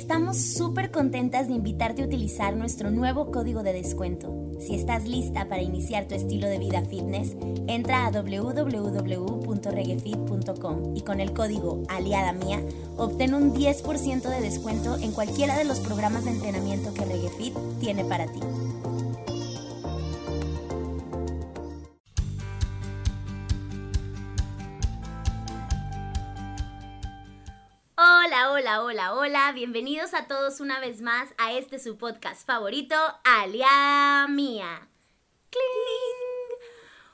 Estamos súper contentas de invitarte a utilizar nuestro nuevo código de descuento. Si estás lista para iniciar tu estilo de vida fitness, entra a www.reguefit.com y con el código Aliada Mía obtén un 10% de descuento en cualquiera de los programas de entrenamiento que Reguefit tiene para ti. Hola, hola, hola. Bienvenidos a todos una vez más a este su podcast favorito, Aliada Mía. ¡Cling!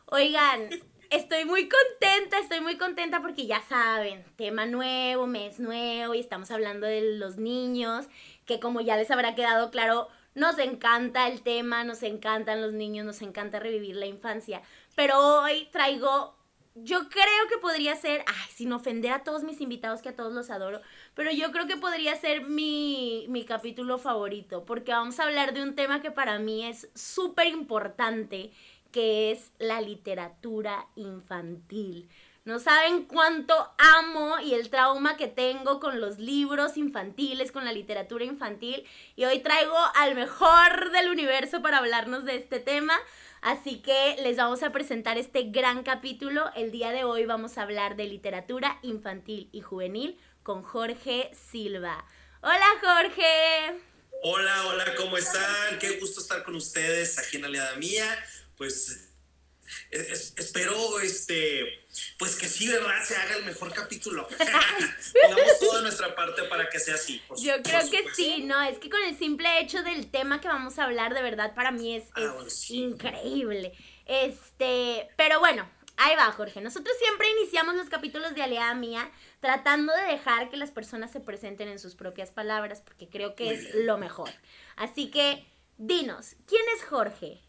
Oigan, estoy muy contenta, estoy muy contenta porque ya saben, tema nuevo, mes nuevo y estamos hablando de los niños, que como ya les habrá quedado claro, nos encanta el tema, nos encantan los niños, nos encanta revivir la infancia. Pero hoy traigo yo creo que podría ser, ay, sin ofender a todos mis invitados, que a todos los adoro, pero yo creo que podría ser mi, mi capítulo favorito, porque vamos a hablar de un tema que para mí es súper importante, que es la literatura infantil. No saben cuánto amo y el trauma que tengo con los libros infantiles, con la literatura infantil. Y hoy traigo al mejor del universo para hablarnos de este tema. Así que les vamos a presentar este gran capítulo. El día de hoy vamos a hablar de literatura infantil y juvenil con Jorge Silva. Hola Jorge. Hola, hola, ¿cómo están? Qué gusto estar con ustedes aquí en Aliada Mía. Pues espero este pues que sí, ¿verdad? Se haga el mejor capítulo. Pongamos toda nuestra parte para que sea así. Yo creo que sí, ¿no? Es que con el simple hecho del tema que vamos a hablar, de verdad, para mí es, ah, increíble. Este, pero bueno, ahí va, Jorge. Nosotros siempre iniciamos los capítulos de Aliada Mía tratando de dejar que las personas se presenten en sus propias palabras, porque creo que es lo mejor. Así que, dinos, ¿quién es Jorge?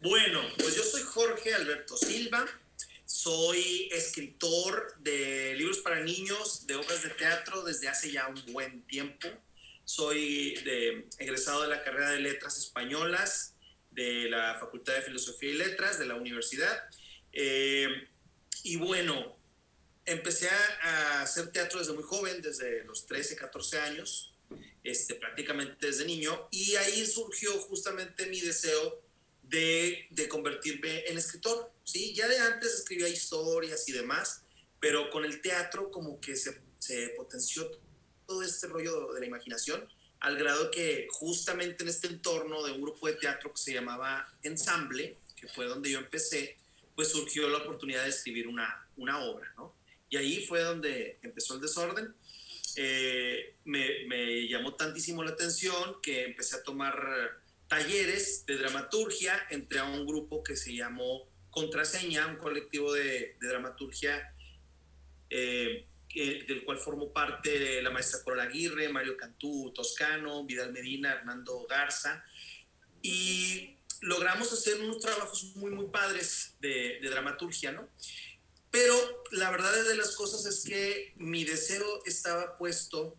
Bueno, pues yo soy Jorge Alberto Silva. Soy escritor de libros para niños, de obras de teatro desde hace ya un buen tiempo. Soy egresado de la carrera de Letras Españolas de la Facultad de Filosofía y Letras de la universidad. Eh, y bueno, empecé a hacer teatro desde muy joven, desde los 13, 14 años, este, prácticamente desde niño, y ahí surgió justamente mi deseo de, convertirme en escritor, ¿sí? Ya de antes escribía historias y demás, pero con el teatro como que se, se potenció todo este rollo de la imaginación al grado que justamente en este entorno de un grupo de teatro que se llamaba Ensamble, que fue donde yo empecé, pues surgió la oportunidad de escribir una, una obra, ¿no? Y ahí fue donde empezó el desorden. Eh, me, me, llamó tantísimo la atención que empecé a tomar talleres de dramaturgia entre a un grupo que se llamó Contraseña, un colectivo de, dramaturgia eh, del cual formó parte la maestra Corola Aguirre, Mario Cantú, Toscano, Vidal Medina, Hernando Garza, y logramos hacer unos trabajos muy, muy padres de, de dramaturgia, ¿no? Pero la verdad de las cosas es que mi deseo estaba puesto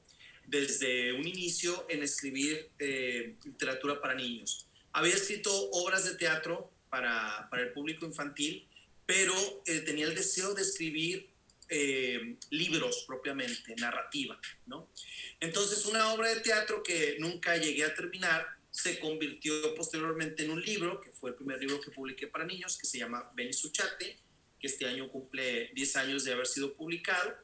desde un inicio en escribir eh, literatura para niños. Había escrito obras de teatro para, para el público infantil, pero eh, tenía el deseo de escribir eh, libros propiamente, narrativa, ¿no? Entonces, una obra de teatro que nunca llegué a terminar se convirtió posteriormente en un libro, que fue el primer libro que publiqué para niños, que se llama Ven Suchate, que este año cumple 10 años de haber sido publicado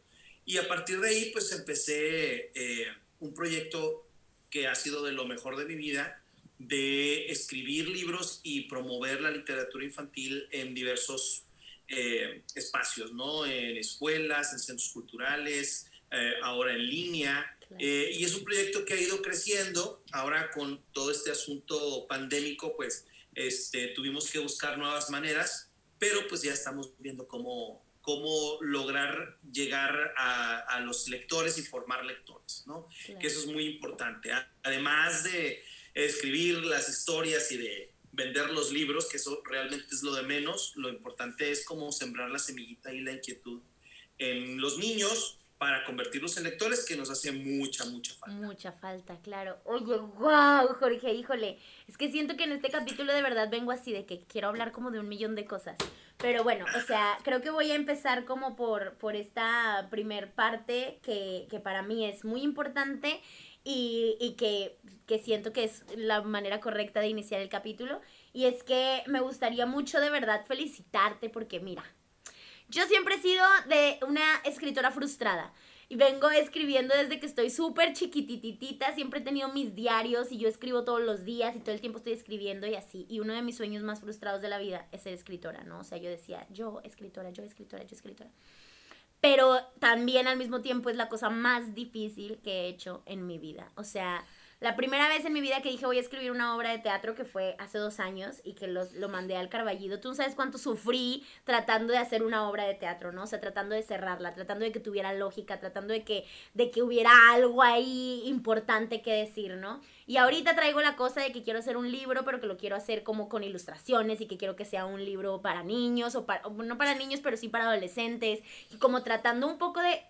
y a partir de ahí, pues empecé eh, un proyecto que ha sido de lo mejor de mi vida, de escribir libros y promover la literatura infantil en diversos eh, espacios, ¿no? En escuelas, en centros culturales, eh, ahora en línea. y es un proyecto que ha ido creciendo. Ahora con todo este asunto pandémico, pues este, tuvimos que buscar nuevas maneras, pero pues ya estamos viendo cómo, cómo lograr llegar a, los lectores y formar lectores, ¿no? Que eso es muy importante. Además de escribir las historias y de vender los libros, que eso realmente es lo de menos, lo importante es cómo sembrar la semillita y la inquietud en los niños para convertirlos en lectores, que nos hace mucha, mucha falta. Mucha falta, claro. Oye, wow, Jorge, híjole. Es que siento que en este capítulo de verdad vengo así de que quiero hablar como de un millón de cosas. Pero bueno, o sea, creo que voy a empezar como por, por esta primer parte que, que para mí es muy importante y, y que, que siento que es la manera correcta de iniciar el capítulo. Y es que me gustaría mucho de verdad felicitarte porque mira, yo siempre he sido de una escritora frustrada. Y vengo escribiendo desde que estoy súper chiquititita, siempre he tenido mis diarios y yo escribo todos los días y todo el tiempo estoy escribiendo y así. Y uno de mis sueños más frustrados de la vida es ser escritora, ¿no? O sea, yo decía, yo escritora, yo escritora, yo escritora. Pero también al mismo tiempo es la cosa más difícil que he hecho en mi vida. O sea, la primera vez en mi vida que dije voy a escribir una obra de teatro que fue hace dos años y que los, lo mandé al Carballido, tú no sabes cuánto sufrí tratando de hacer una obra de teatro, ¿no? O sea, tratando de cerrarla, tratando de que tuviera lógica, tratando de que, de que hubiera algo ahí importante que decir, ¿no? Y ahorita traigo la cosa de que quiero hacer un libro, pero que lo quiero hacer como con ilustraciones y que quiero que sea un libro para niños o para, no para niños, pero sí para adolescentes y como tratando un poco de...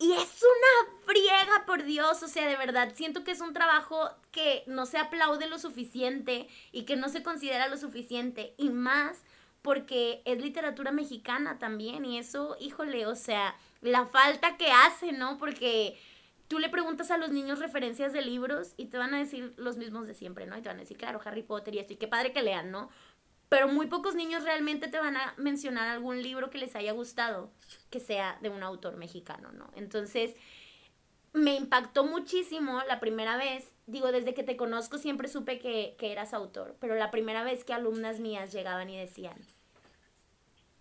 y es una friega, por Dios, o sea, de verdad, siento que es un trabajo que no se aplaude lo suficiente y que no se considera lo suficiente, y más porque es literatura mexicana también, y eso, híjole, o sea, la falta que hace, ¿no? Porque tú le preguntas a los niños referencias de libros y te van a decir los mismos de siempre, ¿no? Y te van a decir, claro, Harry Potter y esto, y qué padre que lean, ¿no? Pero muy pocos niños realmente te van a mencionar algún libro que les haya gustado que sea de un autor mexicano, ¿no? Entonces, me impactó muchísimo la primera vez, digo, desde que te conozco siempre supe que, que eras autor, pero la primera vez que alumnas mías llegaban y decían,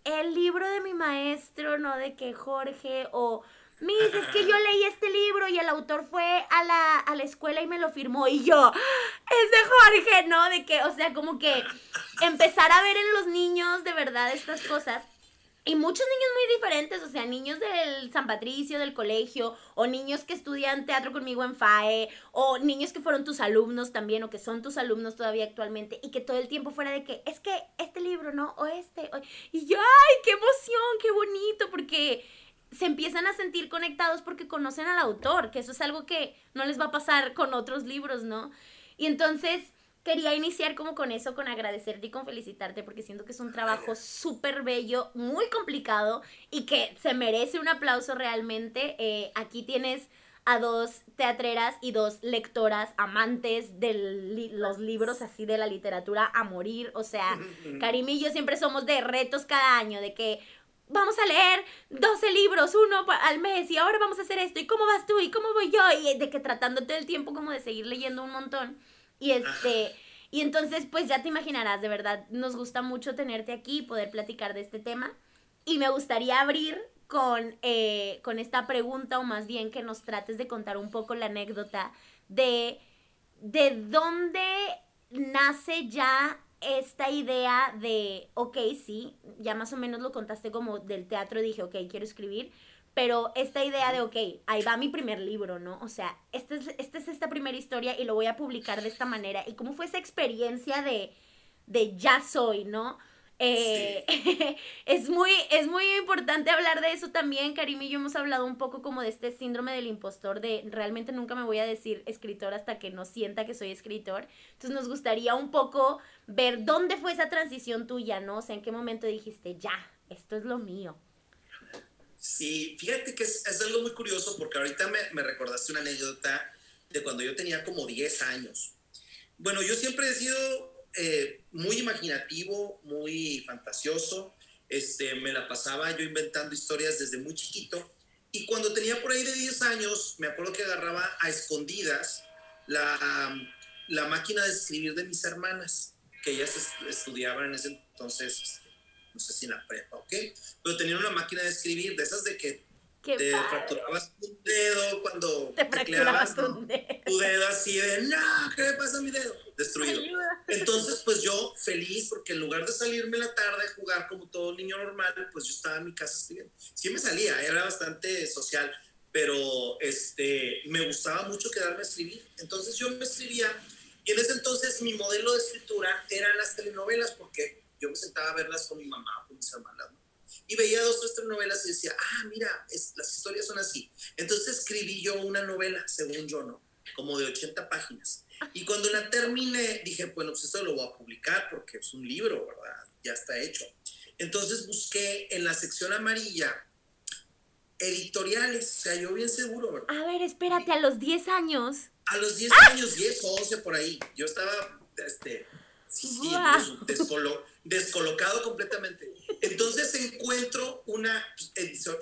el libro de mi maestro, no de que Jorge o Miss, es que yo leí este libro y el autor fue a la, a la escuela y me lo firmó. Y yo, es de Jorge, ¿no? De que, o sea, como que empezar a ver en los niños de verdad estas cosas. Y muchos niños muy diferentes, o sea, niños del San Patricio, del colegio, o niños que estudian teatro conmigo en FAE, o niños que fueron tus alumnos también, o que son tus alumnos todavía actualmente, y que todo el tiempo fuera de que, es que este libro, ¿no? O este, y yo, ay, qué emoción, qué bonito, porque se empiezan a sentir conectados porque conocen al autor, que eso es algo que no les va a pasar con otros libros, ¿no? Y entonces quería iniciar como con eso, con agradecerte y con felicitarte, porque siento que es un trabajo súper bello, muy complicado y que se merece un aplauso realmente. Eh, aquí tienes a dos teatreras y dos lectoras amantes de los libros así de la literatura a morir. O sea, Karim y yo siempre somos de retos cada año, de que vamos a leer 12 libros, uno al mes, y ahora vamos a hacer esto, y cómo vas tú, y cómo voy yo, y de que tratando todo el tiempo como de seguir leyendo un montón. Y este, y entonces pues ya te imaginarás, de verdad, nos gusta mucho tenerte aquí, poder platicar de este tema. Y me gustaría abrir con, eh, con esta pregunta, o más bien que nos trates de contar un poco la anécdota de, de dónde nace ya esta idea de, ok, sí, ya más o menos lo contaste como del teatro, dije, ok, quiero escribir, pero esta idea de, ok, ahí va mi primer libro, ¿no? O sea, esta es, esta es esta primera historia y lo voy a publicar de esta manera. Y cómo fue esa experiencia de, de ya soy, ¿no? Eh, es, muy, es muy importante hablar de eso también. Karim y yo hemos hablado un poco como de este síndrome del impostor, de realmente nunca me voy a decir escritor hasta que no sienta que soy escritor. Entonces nos gustaría un poco ver dónde fue esa transición tuya, ¿no? O sea, en qué momento dijiste, ya, esto es lo mío. Sí, fíjate que es, es algo muy curioso porque ahorita me, me recordaste una anécdota de cuando yo tenía como 10 años. Bueno, yo siempre he sido eh, muy imaginativo, muy fantasioso. Este, me la pasaba yo inventando historias desde muy chiquito. Y cuando tenía por ahí de 10 años, me acuerdo que agarraba a escondidas la, la máquina de escribir de mis hermanas, que ellas estudiaban en ese entonces, este, no sé si en la prepa o qué, pero tenían una máquina de escribir, de esas de que te fracturabas un dedo cuando te fracturabas un dedo. Tu dedo así de, no, ¿qué le pasa a mi dedo? Destruido. Entonces, pues yo feliz porque en lugar de salirme la tarde a jugar como todo niño normal, pues yo estaba en mi casa escribiendo. Sí me salía, era bastante social, pero este, me gustaba mucho quedarme a escribir. Entonces yo me escribía y en ese entonces mi modelo de escritura eran las telenovelas porque yo me sentaba a verlas con mi mamá, con mis hermanas, y veía dos o tres novelas y decía, ah, mira, las historias son así. Entonces escribí yo una novela, según yo, ¿no? Como de 80 páginas. Y cuando la terminé, dije, bueno, pues esto lo voy a publicar porque es un libro, ¿verdad? Ya está hecho. Entonces busqué en la sección amarilla editoriales, o sea, yo bien seguro. ¿verdad? A ver, espérate, a los 10 años. A los 10 años, 10 o 11 por ahí, yo estaba, este, sí, sí, Guau. des- descolo- descolocado completamente. Entonces encuentro una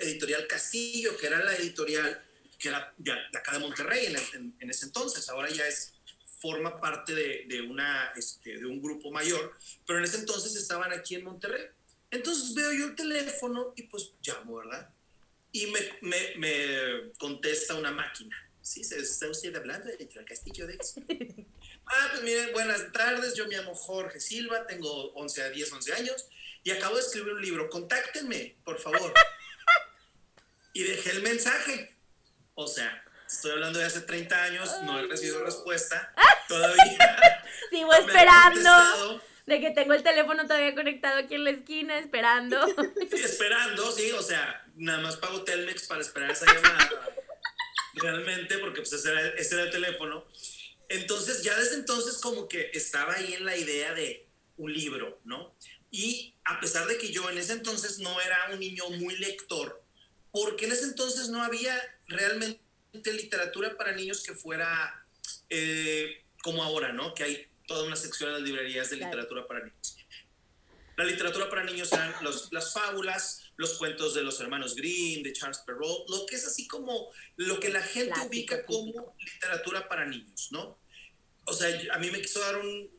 editorial Castillo, que era la editorial que era de, de acá de Monterrey en, en- en ese entonces, ahora ya es forma parte de, de una, este, de un grupo mayor, pero en ese entonces estaban aquí en Monterrey. Entonces veo yo el teléfono y pues llamo, ¿verdad? Y me, me, me contesta una máquina. Sí, se está usted hablando de Castillo de Ex. Ah, pues miren, buenas tardes, yo me llamo Jorge Silva, tengo 11 a 10, 11 años y acabo de escribir un libro. Contáctenme, por favor. Y dejé el mensaje. O sea, estoy hablando de hace 30 años, no he recibido respuesta. Todavía. Sigo no esperando. De que tengo el teléfono todavía conectado aquí en la esquina, esperando. Sí, esperando, sí, o sea, nada más pago Telmex para esperar esa llamada. Realmente, porque pues ese era, ese era el teléfono. Entonces, ya desde entonces como que estaba ahí en la idea de un libro, ¿no? Y a pesar de que yo en ese entonces no era un niño muy lector, porque en ese entonces no había realmente literatura para niños que fuera eh, como ahora, ¿no? Que hay toda una sección en las librerías de literatura para niños. La literatura para niños eran los- las fábulas, los cuentos de los hermanos Grimm, de Charles Perrault, lo que es así como lo que la gente Clásico, ubica como literatura para niños, ¿no? O sea, a mí me quiso dar un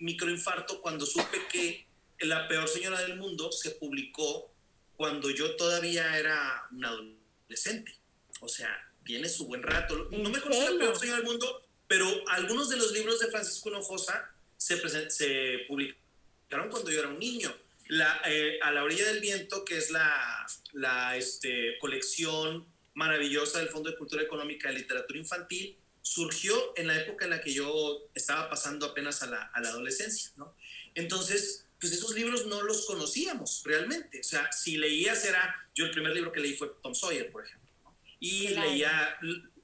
microinfarto cuando supe que La peor señora del mundo se publicó cuando yo todavía era un adolescente. O sea, tiene su buen rato. ¿En No me conozco La serio? peor señora del mundo, pero algunos de los libros de Francisco Hinojosa se, se publicaron cuando yo era un niño. La, eh, a la orilla del viento, que es la, la este, colección maravillosa del Fondo de Cultura Económica de Literatura Infantil, surgió en la época en la que yo estaba pasando apenas a la, a la adolescencia, ¿no? Entonces, pues esos libros no los conocíamos realmente. O sea, si leías era, yo el primer libro que leí fue Tom Sawyer, por ejemplo. Y Claro. leía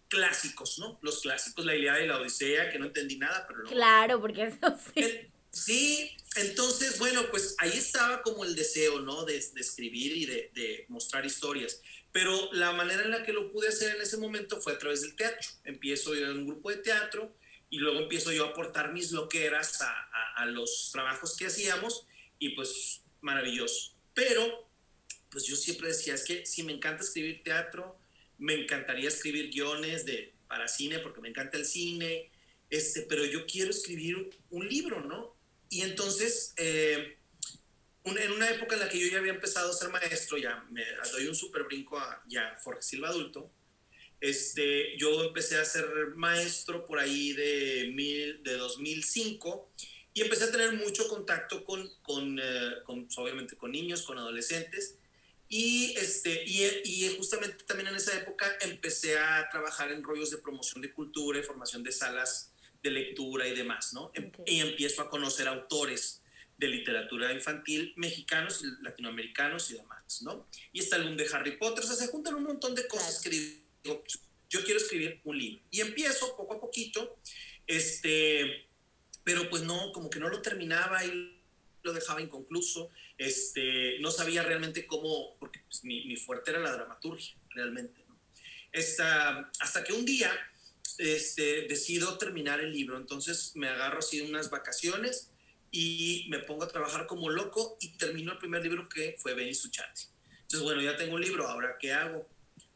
clásicos, ¿no? Los clásicos, la Ilíada y la Odisea, que no entendí nada, pero luego Claro, porque eso sí. en- Sí, entonces, bueno, pues ahí estaba como el deseo, ¿no? De, de escribir y de, de mostrar historias. Pero la manera en la que lo pude hacer en ese momento fue a través del teatro. Empiezo yo en un grupo de teatro y luego empiezo yo a aportar mis loqueras a, a- a los trabajos que hacíamos y pues maravilloso. Pero, pues yo siempre decía, es que si me encanta escribir teatro, me encantaría escribir guiones de, para cine porque me encanta el cine, este, pero yo quiero escribir un libro, ¿no? Y entonces, eh, en una época en la que yo ya había empezado a ser maestro, ya me doy un súper brinco a ya Jorge Silva adulto, este, yo empecé a ser maestro por ahí de, mil, de 2005 y empecé a tener mucho contacto con, con, eh, obviamente, con niños, con adolescentes. Y, este, y, y justamente también en esa época empecé a trabajar en rollos de promoción de cultura y formación de salas de lectura y demás, ¿no? Em- Ok. Y empiezo a conocer autores de literatura infantil mexicanos, latinoamericanos y demás, ¿no? Y está el boom de Harry Potter, o sea, se juntan un montón de cosas que digo, yo quiero escribir un libro. Y empiezo poco a poquito, este, pero pues no, como que no lo terminaba y lo dejaba inconcluso, este, no sabía realmente cómo, porque pues, mi, mi fuerte era la dramaturgia, realmente, ¿no? Esta, hasta que un día este, decido terminar el libro, entonces me agarro así unas vacaciones y me pongo a trabajar como loco y termino el primer libro que fue Benny Suchati. Entonces, bueno, ya tengo un libro, ahora ¿qué hago?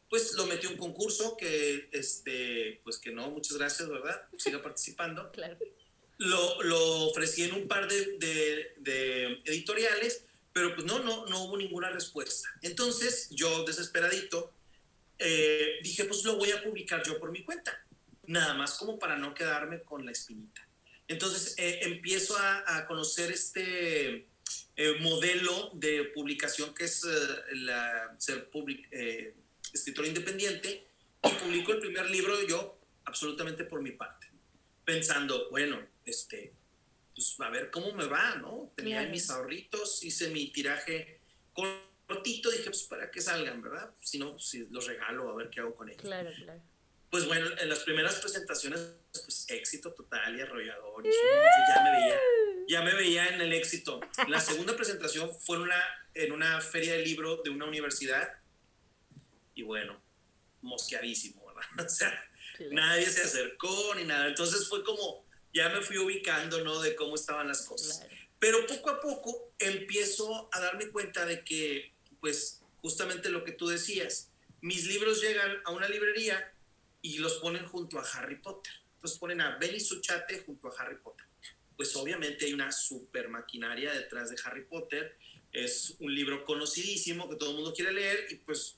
Pues lo metí a un concurso que, este, pues que no, muchas gracias, ¿verdad? Siga participando Claro. Lo, lo ofrecí en un par de, de- de editoriales, pero pues no, no, no hubo ninguna respuesta. Entonces yo, desesperadito, eh, dije, pues lo voy a publicar yo por mi cuenta, nada más como para no quedarme con la espinita. Entonces eh, empiezo a, a conocer este eh, modelo de publicación que es eh, la, ser public- eh, escritor independiente y publico el primer libro yo absolutamente por mi parte pensando, bueno, este, pues a ver cómo me va, ¿no? Tenía Claro. mis ahorritos, hice mi tiraje cortito, dije, pues para que salgan, ¿verdad? Si no, si los regalo, a ver qué hago con ellos. Claro, claro. Pues bueno, en las primeras presentaciones, pues éxito total y arrollador. y yo ya me veía, ya me veía en el éxito. La segunda presentación fue en una, en una feria de libro de una universidad y bueno, mosqueadísimo, ¿verdad? O sea, nadie se acercó ni nada. Entonces fue como, ya me fui ubicando, ¿no? De cómo estaban las cosas. Pero poco a poco empiezo a darme cuenta de que, pues, justamente lo que tú decías, mis libros llegan a una librería y los ponen junto a Harry Potter. Entonces ponen a Benny Suchate junto a Harry Potter. Pues obviamente hay una super maquinaria detrás de Harry Potter. Es un libro conocidísimo que todo el mundo quiere leer y pues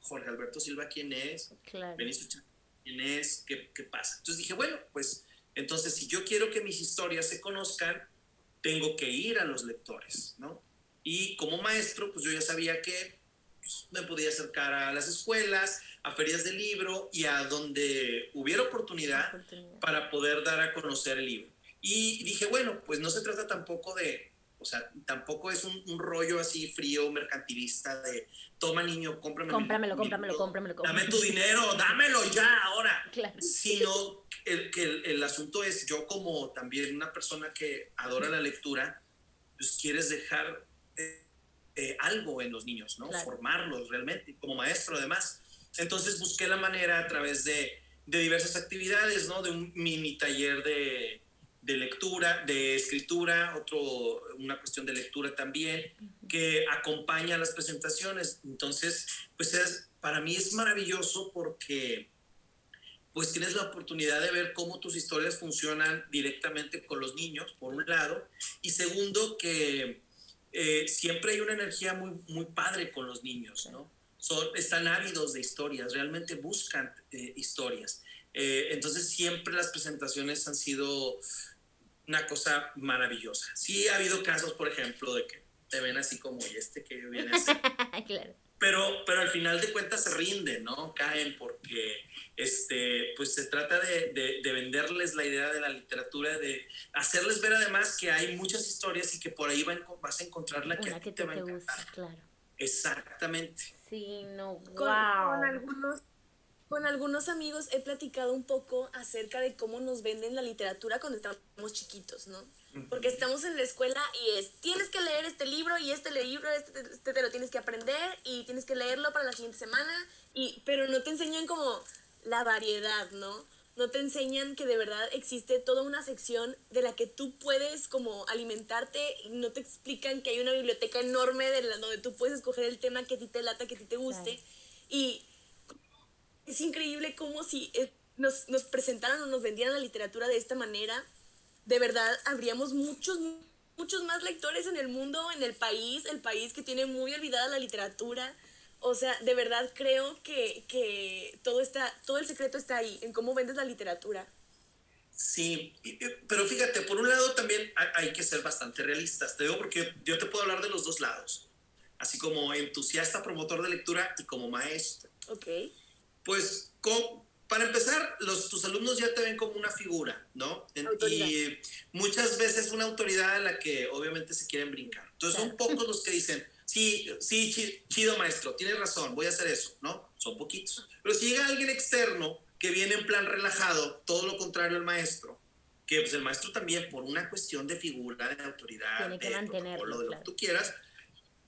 Jorge Alberto Silva, ¿quién es? Claro. Benny Suchate, ¿quién es? ¿Qué, ¿Qué pasa? Entonces dije, bueno, pues entonces si yo quiero que mis historias se conozcan, tengo que ir a los lectores, ¿no? Y como maestro, pues yo ya sabía que pues, me podía acercar a las escuelas, a ferias de libro y a donde hubiera oportunidad, para poder dar a conocer el libro. Y dije, bueno, pues no se trata tampoco de, o sea, tampoco es un, rollo así frío, mercantilista de, toma niño, cómpramelo. Cómpramelo, cómpramelo, cómpramelo, Dame tu dinero, dámelo ya ahora. Claro. Sino el, que el, asunto es, yo como también una persona que adora la lectura, pues quieres dejar eh, eh, algo en los niños, ¿no? Formarlos realmente, como maestro además. Entonces busqué la manera a través de, de diversas actividades, ¿no? De un mini taller de, de lectura, de escritura, otro, una cuestión de lectura también, que acompaña las presentaciones. Entonces, pues es, para mí es maravilloso porque pues tienes la oportunidad de ver cómo tus historias funcionan directamente con los niños, por un lado, y segundo, que eh, siempre hay una energía muy, muy padre con los niños, ¿no? Son, están ávidos de historias, realmente buscan eh, historias. Eh, entonces siempre las presentaciones han sido una cosa maravillosa. Sí ha habido casos, por ejemplo, de que te ven así como, ¿y este que viene así? claro pero, pero al final de cuentas se rinden, ¿no? Caen porque este, pues se trata de, de, venderles la idea de la literatura, de hacerles ver además que hay muchas historias y que por ahí vas a encontrar la que, a ti te, va a encantar. claro. Exactamente. Sí, no, wow. con algunos con algunos amigos he platicado un poco acerca de cómo nos venden la literatura cuando estamos chiquitos, ¿no? Porque estamos en la escuela y es, tienes que leer este libro y este libro, este, este, te lo tienes que aprender y tienes que leerlo para la siguiente semana, y, pero no te enseñan como la variedad, ¿no? No te enseñan que de verdad existe toda una sección de la que tú puedes como alimentarte y no te explican que hay una biblioteca enorme de la, donde tú puedes escoger el tema que a ti te lata, que a ti te guste. Y es increíble como si nos, nos presentaran o nos vendieran la literatura de esta manera, de verdad habríamos muchos, muchos más lectores en el mundo, en el país, el país que tiene muy olvidada la literatura. O sea, de verdad creo que, que todo, está, todo el secreto está ahí, en cómo vendes la literatura. Sí, pero fíjate, por un lado también hay que ser bastante realistas. Te digo porque yo te puedo hablar de los dos lados, así como entusiasta, promotor de lectura y como maestro. Ok. Pues para empezar, los, tus alumnos ya te ven como una figura, ¿no? Y muchas veces una autoridad a la que obviamente se quieren brincar. Entonces son pocos los que dicen, sí, sí, chido maestro, tienes razón, voy a hacer eso, ¿no? Son poquitos. Pero si llega alguien externo que viene en plan relajado, todo lo contrario al maestro, que pues el maestro también por una cuestión de figura, de autoridad, Tiene que de lo que tú quieras,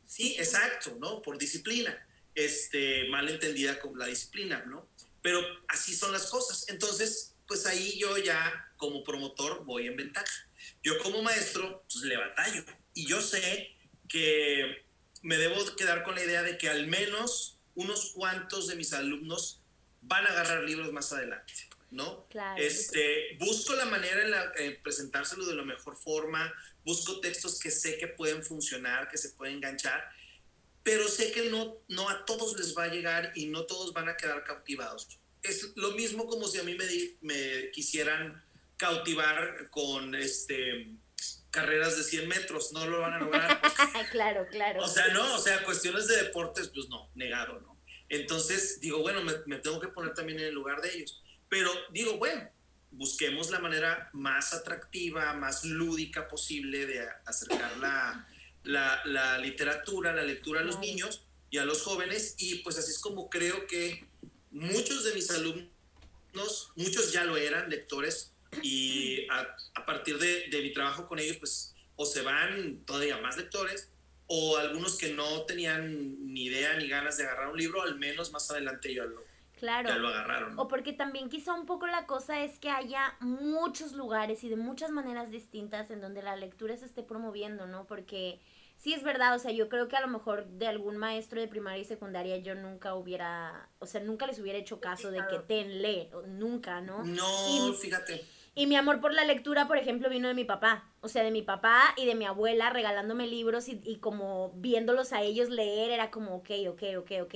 sí, exacto, ¿no? Por disciplina este, mal entendida con la disciplina, ¿no? Pero así son las cosas. Entonces, pues ahí yo ya como promotor voy en ventaja. Yo como maestro, pues le batallo. Y yo sé que me debo quedar con la idea de que al menos unos cuantos de mis alumnos van a agarrar libros más adelante, ¿no? Claro. Este, busco la manera en, la, presentárselo de la mejor forma, busco textos que sé que pueden funcionar, que se pueden enganchar pero sé que no, no a todos les va a llegar y no todos van a quedar cautivados. Es lo mismo como si a mí me, me quisieran cautivar con este carreras de 100 metros, no lo van a lograr. claro, claro. O sea, no, o sea, cuestiones de deportes, pues no, negado, ¿no? Entonces digo, bueno, me, me tengo que poner también en el lugar de ellos. Pero digo, bueno, busquemos la manera más atractiva, más lúdica posible de acercar la, la, literatura, la lectura a los niños y a los jóvenes y pues así es como creo que muchos de mis alumnos, muchos ya lo eran lectores y a, partir de, mi trabajo con ellos pues o se van todavía más lectores o algunos que no tenían ni idea ni ganas de agarrar un libro, al menos más adelante ya lo, Claro. ya lo agarraron. O porque también quizá un poco la cosa es que haya muchos lugares y de muchas maneras distintas en donde la lectura se esté promoviendo, ¿no? Porque sí es verdad, o sea, yo creo que a lo mejor de algún maestro de primaria y secundaria yo nunca hubiera, o sea, nunca les hubiera hecho caso de que ten, lee, o nunca, ¿no? No, Y- fíjate. Y mi amor por la lectura, por ejemplo, vino de mi papá. O sea, de mi papá y de mi abuela regalándome libros y, y como viéndolos a ellos leer, era como, ok, ok, ok, ok.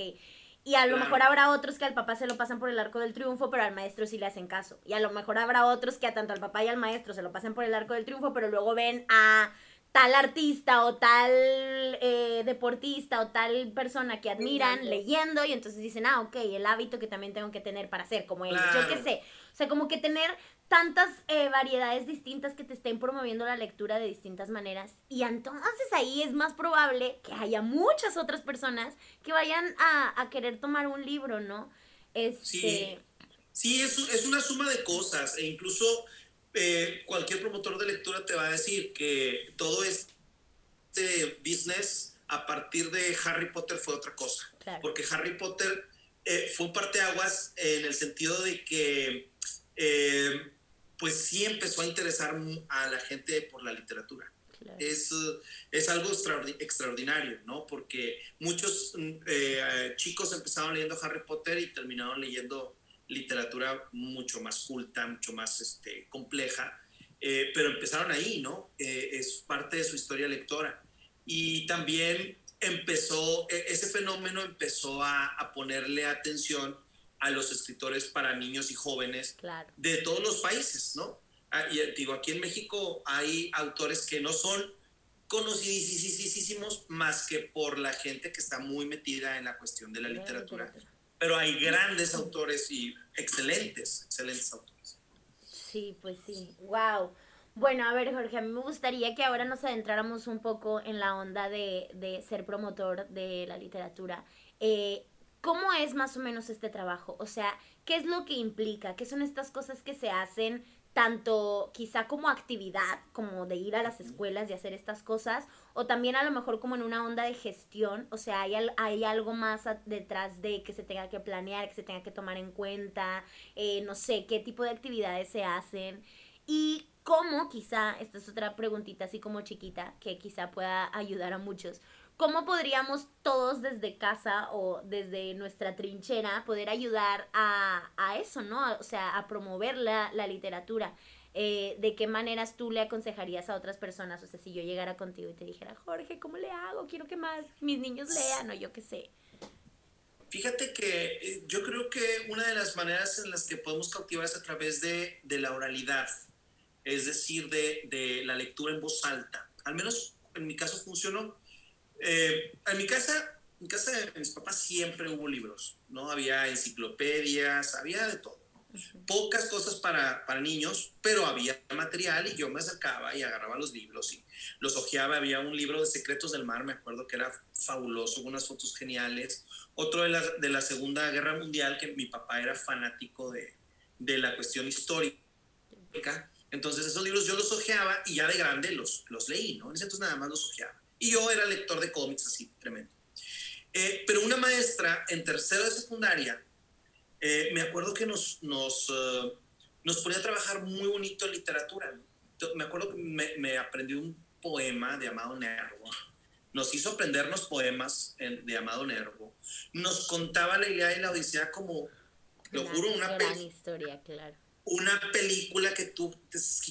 Y a lo Claro. mejor habrá otros que al papá se lo pasan por el arco del triunfo, pero al maestro sí le hacen caso. Y a lo mejor habrá otros que a tanto al papá y al maestro se lo pasan por el arco del triunfo, pero luego ven a tal artista o tal eh, deportista o tal persona que admiran leyendo y entonces dicen, ah, ok, el hábito que también tengo que tener para ser como ellos. Yo qué sé. O sea, como que tener tantas eh, variedades distintas que te estén promoviendo la lectura de distintas maneras. Y entonces ahí es más probable que haya muchas otras personas que vayan a, a querer tomar un libro, ¿no? Este, Sí. Sí, es, es una suma de cosas e incluso eh, cualquier promotor de lectura te va a decir que todo este business a partir de Harry Potter fue otra cosa. Claro. Porque Harry Potter eh, fue un parteaguas en el sentido de que eh, pues sí empezó a interesar a la gente por la literatura claro. es, es algo extraordi- extraordinario, ¿no? Porque muchos mm, eh, chicos empezaron leyendo Harry Potter y terminaron leyendo literatura mucho más culta, mucho más este, compleja, eh, pero empezaron ahí, ¿no? Eh, es parte de su historia lectora. Y también empezó, e- ese fenómeno empezó a, a ponerle atención a los escritores para niños y jóvenes Claro. de todos los países, ¿no? Ah, y eh, digo, aquí en México hay autores que no son conocidísimos más que por la gente que está muy metida en la cuestión de la literatura. Pero hay grandes autores y excelentes, excelentes autores. Sí, pues sí. Wow. Bueno, a ver, Jorge, a mí me gustaría que ahora nos adentráramos un poco en la onda de, de ser promotor de la literatura. Eh, ¿Cómo es más o menos este trabajo? O sea, ¿qué es lo que implica? ¿Qué son estas cosas que se hacen tanto quizá como actividad, como de ir a las escuelas y hacer estas cosas, o también a lo mejor como en una onda de gestión, o sea, hay, hay algo más detrás de que se tenga que planear, que se tenga que tomar en cuenta, eh, no sé, qué tipo de actividades se hacen y cómo quizá, esta es otra preguntita así como chiquita, que quizá pueda ayudar a muchos, ¿cómo podríamos todos desde casa o desde nuestra trinchera poder ayudar a, a eso, ¿no? O sea, a promover la, la literatura. Eh, ¿De qué maneras tú le aconsejarías a otras personas? O sea, si yo llegara contigo y te dijera, Jorge, ¿cómo le hago? Quiero que más mis niños lean o yo qué sé. Fíjate que eh, yo creo que una de las maneras en las que podemos cautivar es a través de, de la oralidad, es decir, de, de la lectura en voz alta. Al menos en mi caso funcionó. Eh, en mi casa, en casa de mis papás siempre hubo libros, ¿no? Había enciclopedias, había de todo. Pocas cosas para, para niños, pero había material y yo me acercaba y agarraba los libros y los hojeaba. Había un libro de Secretos del Mar, me acuerdo que era fabuloso, unas fotos geniales. Otro de la, de la Segunda Guerra Mundial, que mi papá era fanático de, de la cuestión histórica. Entonces esos libros yo los hojeaba y ya de grande los, los leí, ¿no? En ese entonces nada más los hojeaba. Y yo era lector de cómics así, tremendo. Eh, pero una maestra en tercero de secundaria, eh, me acuerdo que nos, nos, uh, nos ponía a trabajar muy bonito en literatura. me acuerdo que me, me aprendí un poema de Amado Nervo. Nos hizo aprendernos poemas de Amado Nervo. Nos contaba la Ilíada y la Odisea como, lo juro, una historia, claro. una película que tú,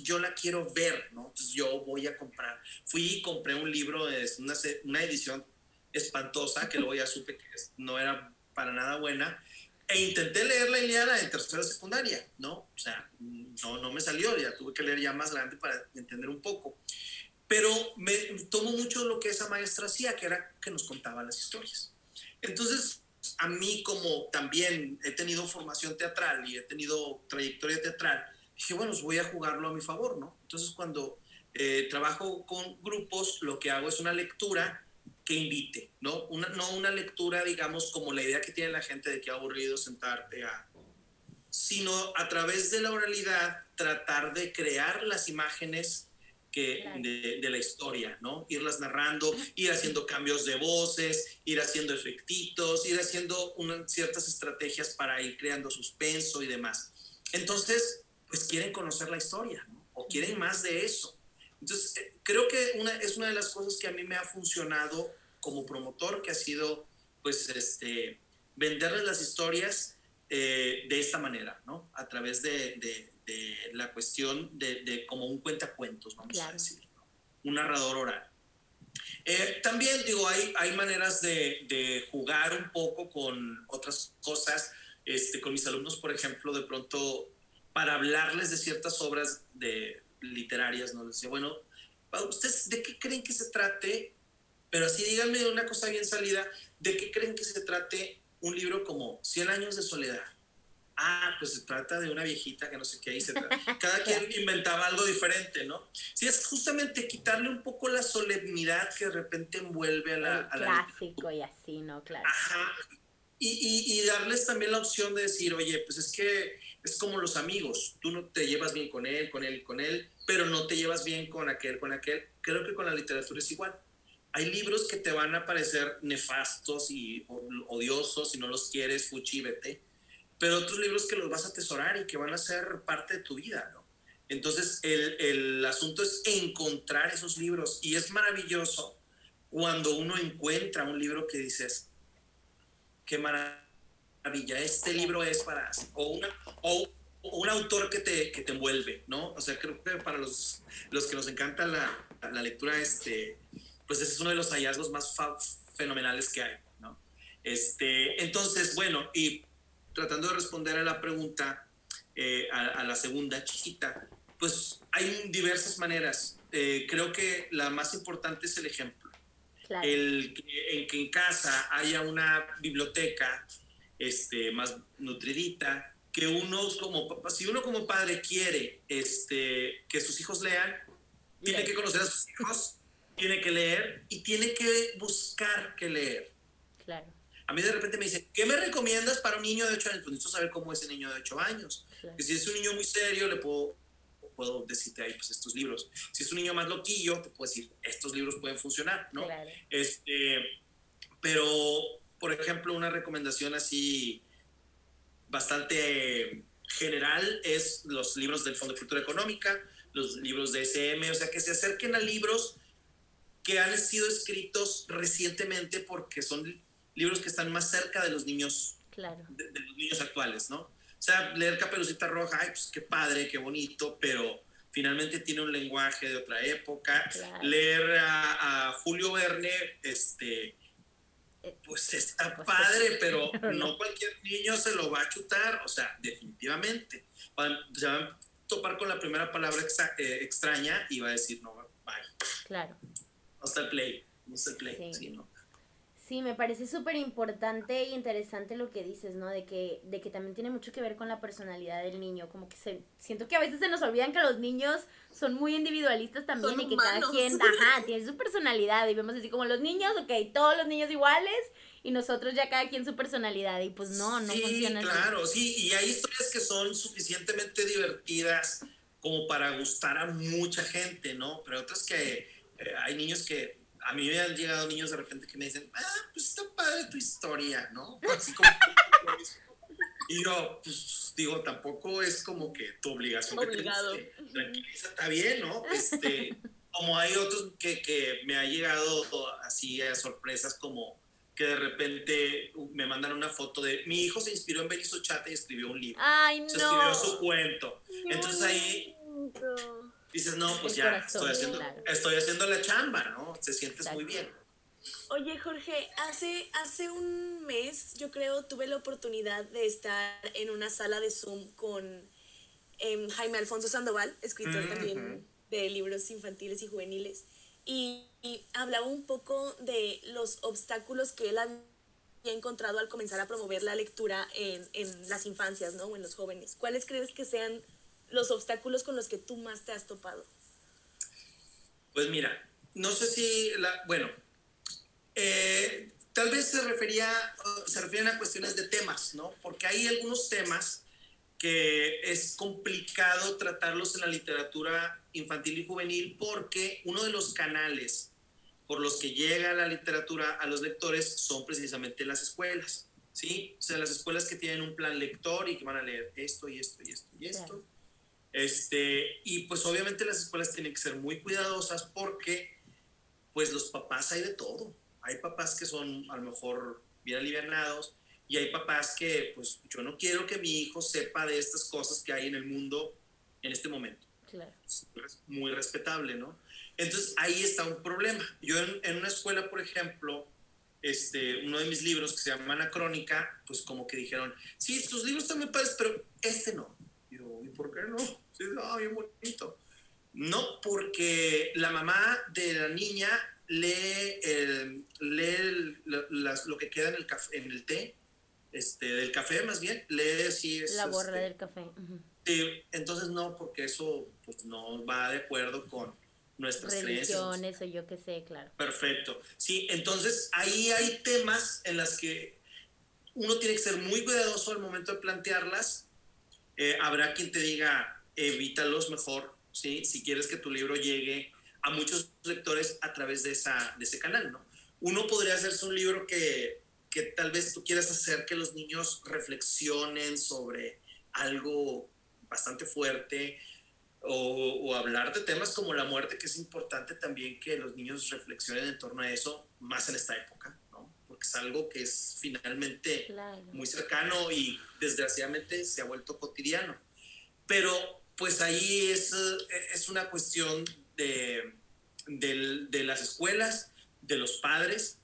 yo la quiero ver, ¿no? Entonces yo voy a comprar. Fui y compré un libro, es una, una edición espantosa, que luego ya supe que no era para nada buena, e intenté leer la Iliada en tercera secundaria, ¿no? O sea, no, no me salió, ya tuve que leer ya más grande para entender un poco. Pero me tomo mucho lo que esa maestra hacía, que era que nos contaba las historias. Entonces, a mí como también he tenido formación teatral y he tenido trayectoria teatral, dije, bueno, pues voy a jugarlo a mi favor, ¿no? Entonces, cuando eh, trabajo con grupos, lo que hago es una lectura que invite, ¿no? Una, no una lectura, digamos, como la idea que tiene la gente de que aburrido sentarte a... sino a través de la oralidad tratar de crear las imágenes que de, la historia, ¿no? Irlas narrando, ir haciendo cambios de voces, ir haciendo efectitos, ir haciendo ciertas estrategias para ir creando suspenso y demás. Entonces, pues quieren conocer la historia, ¿no? O quieren más de eso. Entonces, eh, creo que una, es una de las cosas que a mí me ha funcionado como promotor, que ha sido, pues, este, venderles las historias eh, de esta manera, ¿no? A través de, la cuestión de, como un cuentacuentos, vamos a decir, un narrador oral. Eh, también digo, hay, hay maneras de, jugar un poco con otras cosas. Este, con mis alumnos, por ejemplo, de pronto, para hablarles de ciertas obras de, literarias, ¿no? Les decía, bueno, ¿ustedes de qué creen que se trate? Pero así díganme una cosa bien salida, ¿de qué creen que se trate un libro como Cien años de soledad? ah, pues se trata de una viejita que no sé qué, y se cada quien inventaba algo diferente, ¿no? Sí, es justamente quitarle un poco la solemnidad que de repente envuelve a la... El clásico y así, ¿no? Claro. Ajá. Y, y, darles también la opción de decir, oye, pues es que es como los amigos, tú no te llevas bien con él, con él, con él, pero no te llevas bien con aquel, con aquel. Creo que con la literatura es igual. Hay libros que te van a parecer nefastos y odiosos si no los quieres, fuchi, vete pero otros libros que los vas a atesorar y que van a ser parte de tu vida, ¿no? Entonces, el, el asunto es encontrar esos libros y es maravilloso cuando uno encuentra un libro que dices, qué maravilla, este libro es para... O, una, o, un autor que te, que te envuelve, ¿no? O sea, creo que para los, los que nos encanta la, la lectura, este, pues ese es uno de los hallazgos más fenomenales que hay, ¿no? Este, entonces, bueno, y tratando de responder a la pregunta, eh, a, la segunda chiquita, pues hay diversas maneras. Eh, creo que la más importante es el ejemplo. El que, que en casa haya una biblioteca este, más nutridita, que uno como si uno como padre quiere este, que sus hijos lean, tiene que conocer a sus hijos, tiene que leer y tiene que buscar que leer. Claro. A mí de repente me dicen, ¿qué me recomiendas para un niño de 8 años? Pues necesito saber cómo es el niño de 8 años. Que si es un niño muy serio, le puedo, puedo decirte ahí, pues estos libros. Si es un niño más loquillo, te puedo decir, estos libros pueden funcionar, ¿no? Este, pero, por ejemplo, una recomendación así bastante general es los libros del Fondo de Cultura Económica, los libros de SM, o sea, que se acerquen a libros que han sido escritos recientemente porque son libros que están más cerca de los niños, claro. de, los niños actuales, ¿no? O sea, leer Caperucita Roja, ay, pues qué padre, qué bonito, pero finalmente tiene un lenguaje de otra época. Leer a, Julio Verne, este, pues está pues, padre, pero no cualquier niño se lo va a chutar, o sea, definitivamente. Se va a topar con la primera palabra eh, extraña y va a decir, no, bye. Claro. Está el play, no el play, sí ¿no? Sí, me parece súper importante e interesante lo que dices, ¿no? De que, de que también tiene mucho que ver con la personalidad del niño. Como que se, siento que a veces se nos olvidan que los niños son muy individualistas también y que cada quien, ajá, tiene su personalidad. Y vemos así como los niños, ok, todos los niños iguales y nosotros ya cada quien su personalidad. Y pues no, no funciona así. Claro, sí, y hay historias que son suficientemente divertidas como para gustar a mucha gente, ¿no? Pero otras que eh, hay niños que a mí me han llegado niños de repente que me dicen, ah, pues está padre tu historia, ¿no? Así como... y yo, pues digo, tampoco es como que tu obligación. Obligado. Que tranquiliza, está bien, ¿no? Este, como hay otros que, que me ha llegado así a sorpresas como que de repente me mandan una foto de mi hijo se inspiró en Benicio Chata y escribió un libro. Ay, no. Se escribió su cuento. Entonces ahí dices, no, pues ya, estoy haciendo, estoy haciendo la chamba, ¿no? Se sientes muy bien. Oye, Jorge, hace, hace un mes, yo creo, tuve la oportunidad de estar en una sala de Zoom con em, Jaime Alfonso Sandoval, escritor también de libros infantiles y juveniles, y, hablaba un poco de los obstáculos que él había encontrado al comenzar a promover la lectura en, en las infancias, ¿no? O en los jóvenes. ¿Cuáles crees que sean los obstáculos con los que tú más te has topado? Pues mira, no sé si, la, bueno, eh, tal vez se refería, se refieren a cuestiones de temas, ¿no? Porque hay algunos temas que es complicado tratarlos en la literatura infantil y juvenil porque uno de los canales por los que llega la literatura a los lectores son precisamente las escuelas, ¿sí? O sea, las escuelas que tienen un plan lector y que van a leer esto y esto y esto y esto. Este, y pues obviamente las escuelas tienen que ser muy cuidadosas porque pues los papás hay de todo. Hay papás que son a lo mejor bien alivianados y hay papás que pues yo no quiero que mi hijo sepa de estas cosas que hay en el mundo en este momento. Claro. Es muy respetable, ¿no? Entonces ahí está un problema. Yo en, una escuela, por ejemplo, este, uno de mis libros que se llama Anacrónica, pues como que dijeron, sí, estos libros también padres, pero este no. Y yo, ¿y por qué no? Sí, no, bien bonito. No, porque la mamá de la niña lee, el, lee lo que queda en el, café, en el té, este, del café más bien, lee si es... La borra este, del café. Sí, entonces no, porque eso pues, no va de acuerdo con nuestras Religiones creencias. o yo qué sé, claro. Perfecto. Sí, entonces ahí hay temas en las que uno tiene que ser muy cuidadoso al momento de plantearlas. Eh, habrá quien te diga, evítalos mejor, ¿sí? Si quieres que tu libro llegue a muchos lectores a través de, esa, de ese canal, ¿no? Uno podría hacerse un libro que, que tal vez tú quieras hacer que los niños reflexionen sobre algo bastante fuerte, o, hablar de temas como la muerte, que es importante también que los niños reflexionen en torno a eso, más en esta época. Porque es algo que es finalmente muy cercano y desgraciadamente se ha vuelto cotidiano. Pero pues ahí es, es una cuestión de, de, las escuelas, de los padres,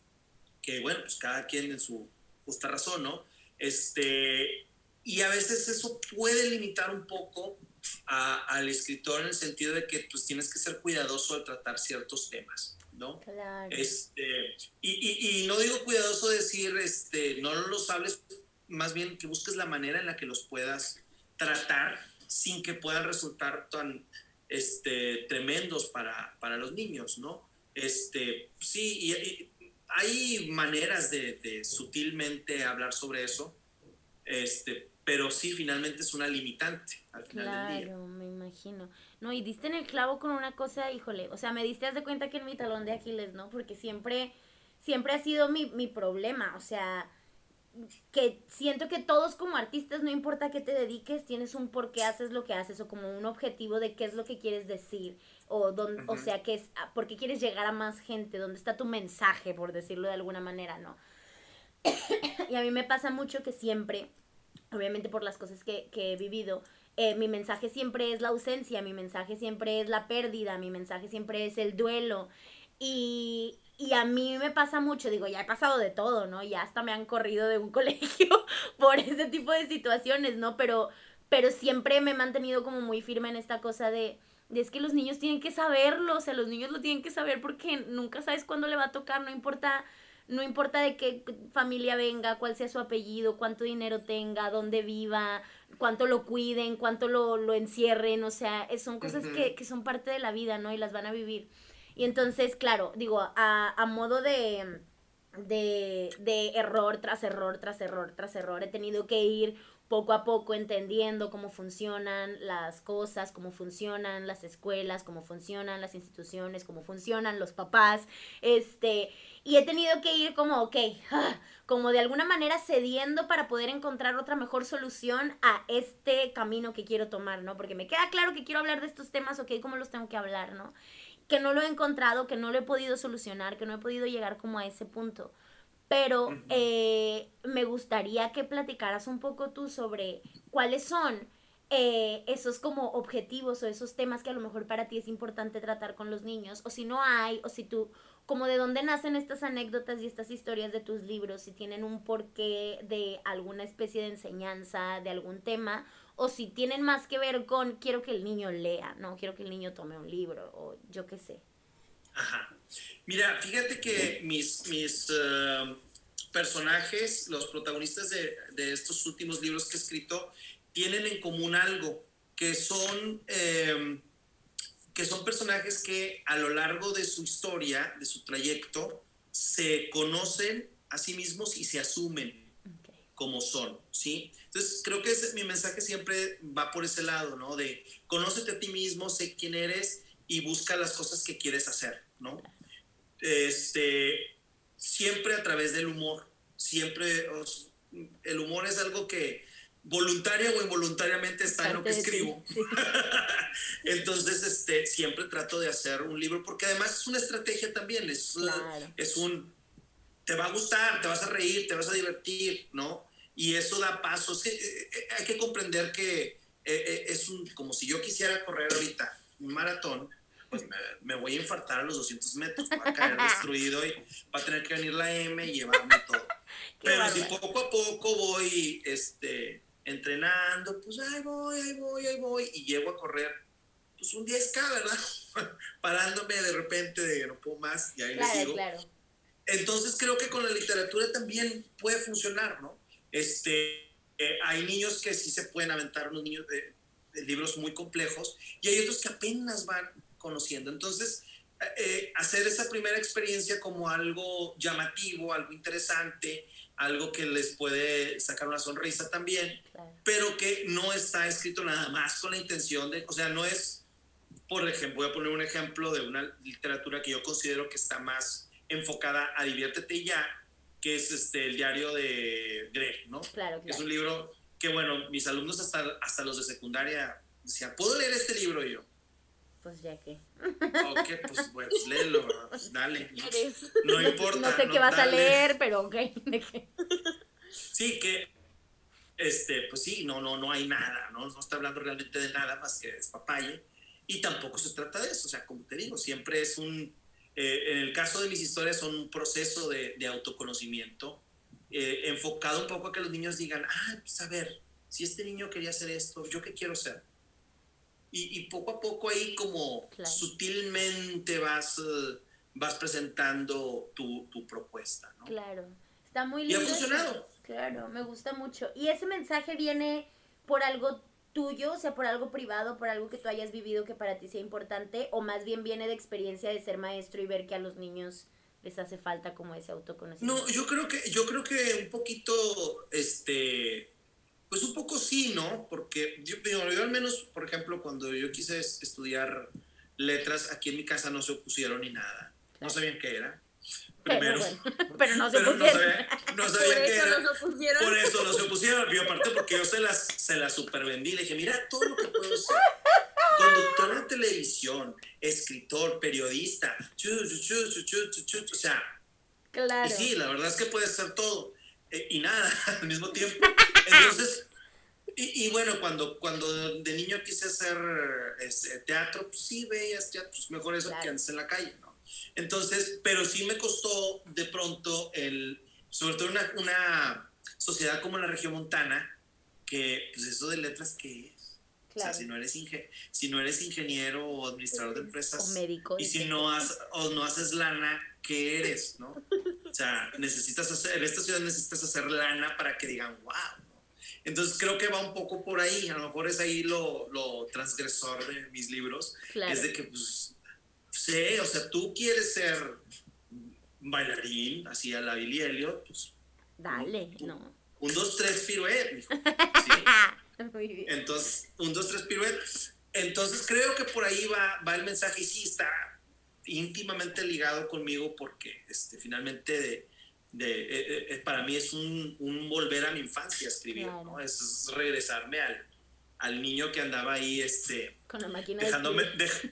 que bueno, pues cada quien en su justa razón, ¿no? Este, y a veces eso puede limitar un poco al escritor en el sentido de que pues tienes que ser cuidadoso al tratar ciertos temas, ¿no? Claro. Este, y, y, no digo cuidadoso decir, este, no los hables, más bien que busques la manera en la que los puedas tratar sin que puedan resultar tan este, tremendos para, para los niños, ¿no? Este, sí, y, hay maneras de, de, sutilmente hablar sobre eso, este, pero sí, finalmente es una limitante al final claro, del día. me imagino. No, y diste en el clavo con una cosa, híjole, o sea, me diste de cuenta que en mi talón de Aquiles, ¿no? Porque siempre, siempre ha sido mi, mi problema, o sea, que siento que todos como artistas, no importa qué te dediques, tienes un por qué haces lo que haces o como un objetivo de qué es lo que quieres decir o, don, o sea, que es, ah, por qué quieres llegar a más gente, dónde está tu mensaje, por decirlo de alguna manera, ¿no? y a mí me pasa mucho que siempre obviamente por las cosas que, he vivido, eh, mi mensaje siempre es la ausencia, mi mensaje siempre es la pérdida, mi mensaje siempre es el duelo. Y, a mí me pasa mucho, digo, ya he pasado de todo, ¿no? Ya hasta me han corrido de un colegio por ese tipo de situaciones, ¿no? Pero, pero siempre me he mantenido como muy firme en esta cosa de, de es que los niños tienen que saberlo, o sea, los niños lo tienen que saber porque nunca sabes cuándo le va a tocar, no importa no importa de qué familia venga, cuál sea su apellido, cuánto dinero tenga, dónde viva, cuánto lo cuiden, cuánto lo, lo encierren, o sea, son cosas que, que, son parte de la vida, ¿no? Y las van a vivir. Y entonces, claro, digo, a, a modo de, de, de error tras error, tras error, tras error, he tenido que ir poco a poco entendiendo cómo funcionan las cosas, cómo funcionan las escuelas, cómo funcionan las instituciones, cómo funcionan los papás, este, y he tenido que ir como, ok, como de alguna manera cediendo para poder encontrar otra mejor solución a este camino que quiero tomar, ¿no? Porque me queda claro que quiero hablar de estos temas, ok, ¿cómo los tengo que hablar, ¿no? Que no lo he encontrado, que no lo he podido solucionar, que no he podido llegar como a ese punto. Pero eh, me gustaría que platicaras un poco tú sobre cuáles son eh, esos como objetivos o esos temas que a lo mejor para ti es importante tratar con los niños, o si no hay, o si tú, como de dónde nacen estas anécdotas y estas historias de tus libros, si tienen un porqué de alguna especie de enseñanza, de algún tema, o si tienen más que ver con quiero que el niño lea, no quiero que el niño tome un libro, o yo qué sé. Ajá. Mira, fíjate que mis, mis eh, personajes, los protagonistas de, de, estos últimos libros que he escrito, tienen en común algo, que son, eh, que son personajes que a lo largo de su historia, de su trayecto, se conocen a sí mismos y se asumen. como son, ¿sí? Entonces, creo que ese, mi mensaje siempre va por ese lado, ¿no? De conócete a ti mismo, sé quién eres y busca las cosas que quieres hacer, ¿no? Este, siempre a través del humor, siempre, el humor es algo que voluntaria o involuntariamente está en lo que escribo. Entonces, este, siempre trato de hacer un libro, porque además es una estrategia también, es, es un, te va a gustar, te vas a reír, te vas a divertir, ¿no? Y eso da pasos. Eh, eh, hay que comprender que eh, es un, como si yo quisiera correr ahorita un maratón, pues me, voy a infartar a los 200 metros, va a caer destruido y va a tener que venir la M y llevarme todo. Pero si poco a poco voy este, entrenando, pues ahí voy, ahí voy, ahí voy, y llego a correr, pues un 10K, ¿verdad? Parándome de repente de no puedo más y ahí le sigo. Claro. Entonces creo que con la literatura también puede funcionar, ¿no? Este, eh, hay niños que sí se pueden aventar unos niños de, libros muy complejos y hay otros que apenas van conociendo. Entonces, eh, hacer esa primera experiencia como algo llamativo, algo interesante, algo que les puede sacar una sonrisa también, pero que no está escrito nada más con la intención de, o sea, no es, por ejemplo, voy a poner un ejemplo de una literatura que yo considero que está más enfocada a diviértete ya, que es este, el diario de Greg, ¿no? Claro, Es un libro que, bueno, mis alumnos hasta, hasta los de secundaria decían, ¿puedo leer este libro? Y yo, pues ya que. Ok, pues, pues léelo, pues, dale. No, importa. No sé qué vas a leer, pero ok. Sí, que, este, pues sí, no, no, no hay nada, ¿no? No está hablando realmente de nada más que es papaye. Y tampoco se trata de eso, o sea, como te digo, siempre es un, eh, en el caso de mis historias son un proceso de, de autoconocimiento eh, enfocado un poco a que los niños digan, ah, pues a ver, si este niño quería hacer esto, ¿yo qué quiero ser? Y, y poco a poco ahí como sutilmente vas, eh, vas presentando tu, tu, propuesta, ¿no? Claro, está muy lindo. Y ha funcionado. Claro, me gusta mucho. Y ese mensaje viene por algo tuyo, o sea, por algo privado, por algo que tú hayas vivido que para ti sea importante, o más bien viene de experiencia de ser maestro y ver que a los niños les hace falta como ese autoconocimiento? No, yo creo que, yo creo que un poquito, este, pues un poco sí, ¿no? Porque yo, yo al menos, por ejemplo, cuando yo quise estudiar letras, aquí en mi casa no se opusieron ni nada. No sabían qué era. Primero. Pero, no se pusieron. No sabía, por qué eso No se opusieron. Por eso no se opusieron. Y aparte porque yo se las, se las supervendí. Le dije, mira todo lo que puedo ser. Conductor de televisión, escritor, periodista. o sea. Claro. Y sí, la verdad es que puede ser todo. Eh, y nada, al mismo tiempo. Entonces, y, bueno, cuando, cuando de niño quise hacer este, teatro, pues sí veías teatro, pues mejor eso que antes en la calle, ¿no? Entonces, pero sí me costó de pronto el, sobre todo una, una sociedad como la región montana, que pues eso de letras, ¿qué es? O sea, si no, eres si no eres ingeniero o administrador de empresas, o médico, y si no, o no haces lana, ¿qué eres? ¿no? O sea, necesitas hacer, en esta ciudad necesitas hacer lana para que digan, wow. Entonces creo que va un poco por ahí, a lo mejor es ahí lo, lo transgresor de mis libros, es de que pues Sí, o sea, tú quieres ser bailarín, así a la Billy Elliot, pues. Dale, no. Un, dos, tres, piruet, ¿sí? Muy bien. Entonces, un, dos, tres, piruet. Entonces, creo que por ahí va, va el mensaje y sí está íntimamente ligado conmigo porque este, finalmente de, de, eh, eh, para mí es un, un, volver a mi infancia escribir, ¿no? Es regresarme al, al niño que andaba ahí este, Con la máquina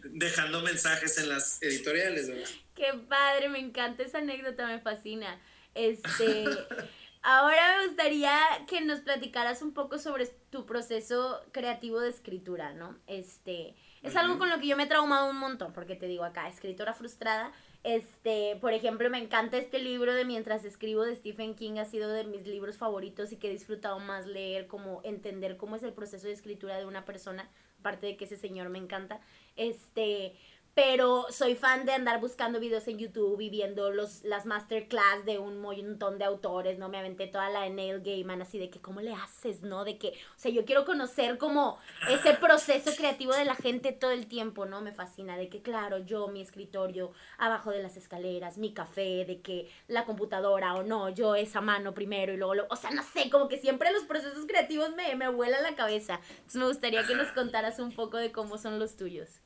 dejando mensajes en las editoriales. ¿verdad? Qué padre, me encanta esa anécdota, me fascina. Este, ahora me gustaría que nos platicaras un poco sobre tu proceso creativo de escritura, ¿no? Este, es algo con lo que yo me he traumado un montón, porque te digo acá, escritora frustrada, este, por ejemplo, me encanta este libro de Mientras escribo de Stephen King, ha sido de mis libros favoritos y que he disfrutado más leer, como entender cómo es el proceso de escritura de una persona, aparte de que ese señor me encanta. Este, pero soy fan de andar buscando videos en YouTube y viendo los, las masterclass de un montón de autores, ¿no? Me aventé toda la de Neil Gaiman, así de que cómo le haces, ¿no? De que, o sea, yo quiero conocer como ese proceso creativo de la gente todo el tiempo, ¿no? Me fascina, de que claro, yo, mi escritorio, abajo de las escaleras, mi café, de que la computadora o no, yo esa mano primero y luego, lo, o sea, no sé, como que siempre los procesos creativos me, me vuelan la cabeza. Entonces me gustaría que nos contaras un poco de cómo son los tuyos.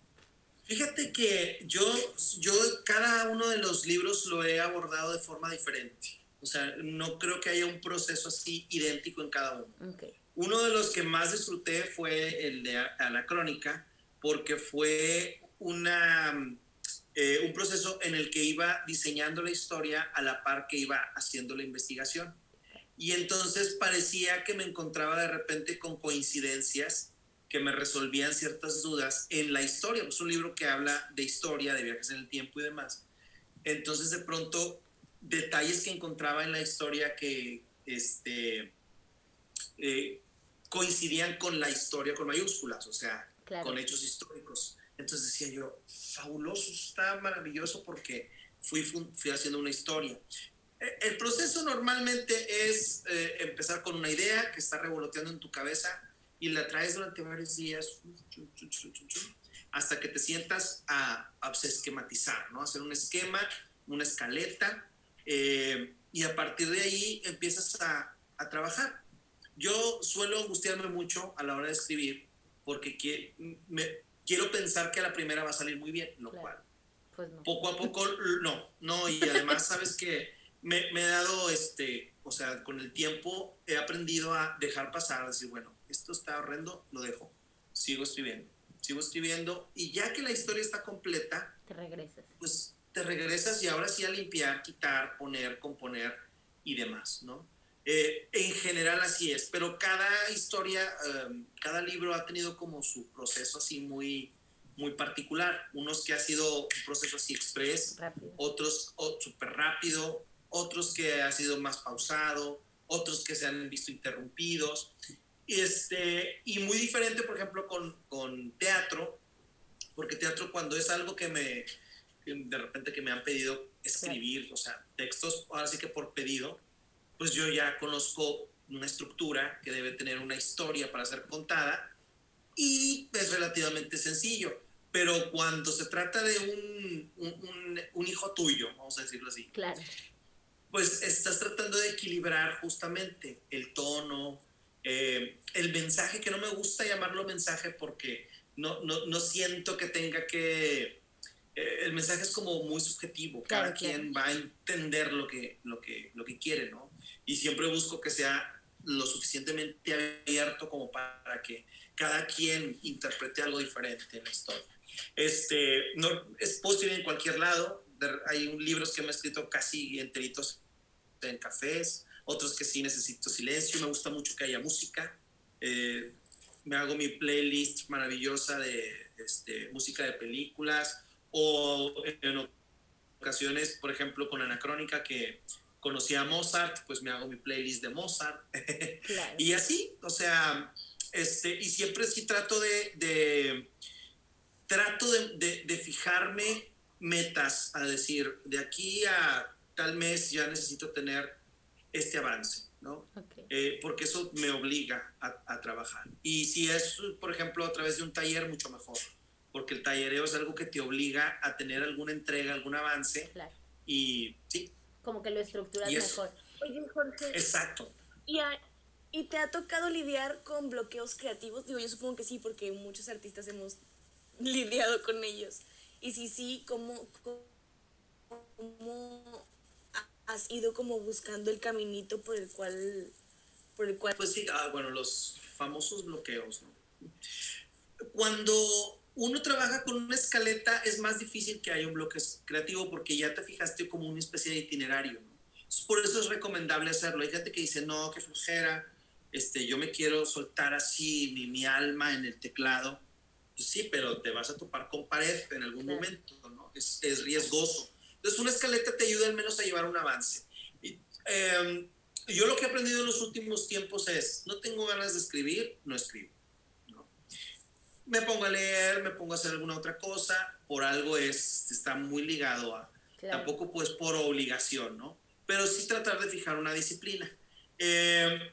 Fíjate que yo, yo cada uno de los libros lo he abordado de forma diferente. O sea, no creo que haya un proceso así idéntico en cada uno. Uno de los que más disfruté fue el de Anacrónica, porque fue una, eh, un proceso en el que iba diseñando la historia a la par que iba haciendo la investigación. Y entonces parecía que me encontraba de repente con coincidencias que me resolvían ciertas dudas en la historia. Es un libro que habla de historia, de viajes en el tiempo y demás. Entonces, de pronto, detalles que encontraba en la historia que este, eh, coincidían con la historia con mayúsculas, o sea, con hechos históricos. Entonces decía yo, fabuloso, está maravilloso porque fui, fui haciendo una historia. E, el proceso normalmente es eh, empezar con una idea que está revoloteando en tu cabeza, y la traes durante varios días hasta que te sientas a, a esquematizar, ¿no? Hacer un esquema, una escaleta eh, y a partir de ahí empiezas a, a, trabajar. Yo suelo angustiarme mucho a la hora de escribir porque me, quiero pensar que a la primera va a salir muy bien, lo cual pues no. poco a poco no, no, y además sabes que me, me, he dado, este, o sea, con el tiempo he aprendido a dejar pasar, decir, bueno, esto está horrendo, lo dejo. Sigo escribiendo, sigo escribiendo y ya que la historia está completa, te regresas. Pues te regresas y ahora sí a limpiar, quitar, poner, componer y demás, ¿no? Eh, en general así es, pero cada historia, em, cada libro ha tenido como su proceso así muy, muy particular. Unos que ha sido un proceso así express, otros súper rápido, otros que ha sido más pausado, otros que se han visto interrumpidos. Este, y muy diferente, por ejemplo, con, con teatro, porque teatro cuando es algo que me, de repente que me han pedido escribir, o sea, textos, ahora sí que por pedido, pues yo ya conozco una estructura que debe tener una historia para ser contada y es relativamente sencillo. Pero cuando se trata de un, un, un hijo tuyo, vamos a decirlo así, claro. pues estás tratando de equilibrar justamente el tono, eh, el mensaje, que no me gusta llamarlo mensaje porque no, no, no siento que tenga que... Eh, el mensaje es como muy subjetivo, cada quien va a entender lo que, lo, que, lo que quiere, ¿no? Y siempre busco que sea lo suficientemente abierto como para que cada quien interprete algo diferente en la historia. Este, no, es posible en cualquier lado. Hay libros que me he escrito casi enteritos en cafés, otros que sí necesito silencio, me gusta mucho que haya música, eh, me hago mi playlist maravillosa de este, música de películas o en ocasiones, por ejemplo, con Anacrónica que conocí a Mozart, pues me hago mi playlist de Mozart. y así, o sea, este, y siempre sí trato de, de trato de, de, fijarme metas, a decir, de aquí a tal mes ya necesito tener este avance, ¿no? Eh, porque eso me obliga a, trabajar. Y si es, por ejemplo, a través de un taller, mucho mejor, porque el tallereo es algo que te obliga a tener alguna entrega, algún avance. Claro. Y sí. Como que lo estructuras mejor. Oye, Jorge. Exacto. ¿Y, ¿Y te ha tocado lidiar con bloqueos creativos? Digo, yo supongo que sí, porque muchos artistas hemos lidiado con ellos. Y si sí, ¿cómo, cómo has ido como buscando el caminito por el cual... Por el cual... Pues sí, ah, bueno, los famosos bloqueos. ¿no? Cuando uno trabaja con una escaleta es más difícil que haya un bloque creativo porque ya te fijaste como una especie de itinerario. ¿no? Por eso es recomendable hacerlo. Hay gente que dice, no, qué flojera, este, yo me quiero soltar así mi, mi alma en el teclado. Pues sí, pero te vas a topar con pared en algún momento, ¿no? Es, es riesgoso. Entonces, una escaleta te ayuda al menos a llevar un avance. Y, em, yo lo que he aprendido en los últimos tiempos es, no tengo ganas de escribir, no escribo. me pongo a leer, me pongo a hacer alguna otra cosa, por algo es, está muy ligado a, tampoco pues por obligación, ¿no? Pero sí tratar de fijar una disciplina. Eh,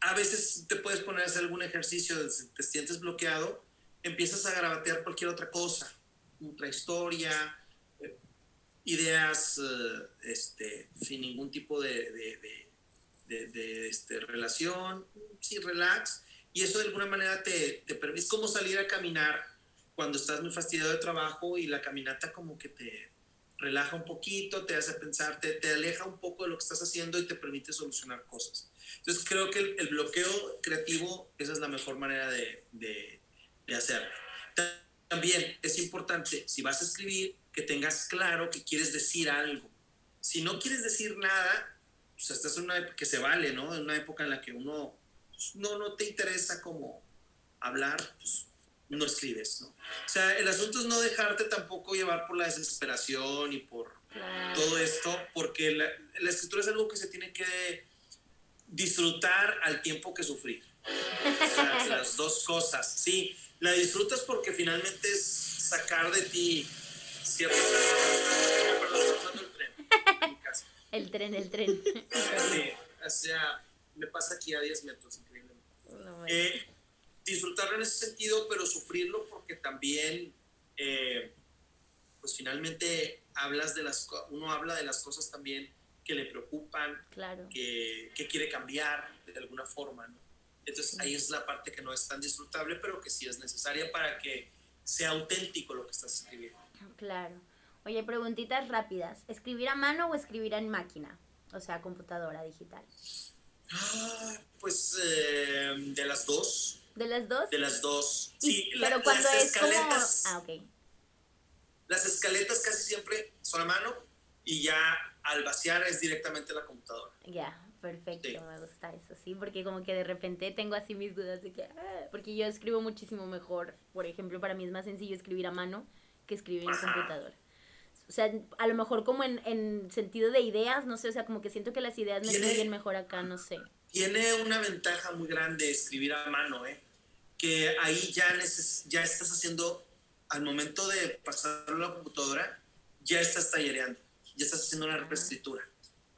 a veces te puedes poner a hacer algún ejercicio, te sientes bloqueado, empiezas a grabatear cualquier otra cosa, otra historia, ideas eh, este, sin ningún tipo de, de, de, este, relación, sí, relax, y eso de alguna manera te, te permite, es como salir a caminar cuando estás muy fastidiado de trabajo y la caminata como que te relaja un poquito, te hace pensar, te, te aleja un poco de lo que estás haciendo y te permite solucionar cosas. Entonces creo que el, bloqueo creativo, esa es la mejor manera de, de, de hacerlo. También es importante, si vas a escribir, que tengas claro que quieres decir algo. Si no quieres decir nada, pues estás en una época que se vale, ¿no? En una época en la que uno pues, no, no te interesa como hablar, pues no escribes, ¿no? O sea, el asunto es no dejarte tampoco llevar por la desesperación y por todo esto, porque la, la escritura es algo que se tiene que disfrutar al tiempo que sufrir. las dos cosas, sí. La disfrutas porque finalmente es sacar de ti cierto... el tren. El tren, Sí, o sea, me pasa aquí a 10 metros, increíblemente. Eh, disfrutarlo en ese sentido, pero sufrirlo porque también, eh, pues finalmente hablas de las, uno habla de las cosas también que le preocupan, que, que, quiere cambiar de alguna forma, ¿no? Entonces ahí es la parte que no es tan disfrutable, pero que sí es necesaria para que sea auténtico lo que estás escribiendo. Claro. Oye, preguntitas rápidas. ¿Escribir a mano o escribir en máquina? O sea, computadora digital. Ah, pues eh, de las dos. ¿De las dos? De las dos. Sí, pero cuando es escaletas, como... Ah, ok. Las escaletas casi siempre son a mano y ya al vaciar es directamente la computadora. Ya, perfecto, me gusta eso, sí, porque como que de repente tengo así mis dudas de que, ah", porque yo escribo muchísimo mejor, por ejemplo, para mí es más sencillo escribir a mano que escribir en computadora. O sea, a lo mejor como en, en, sentido de ideas, no sé, o sea, como que siento que las ideas me fluyen mejor acá, no sé. Tiene una ventaja muy grande escribir a mano, ¿eh? Que ahí ya, ya estás haciendo, al momento de pasarlo a la computadora, ya estás tallereando ya estás haciendo una reescritura.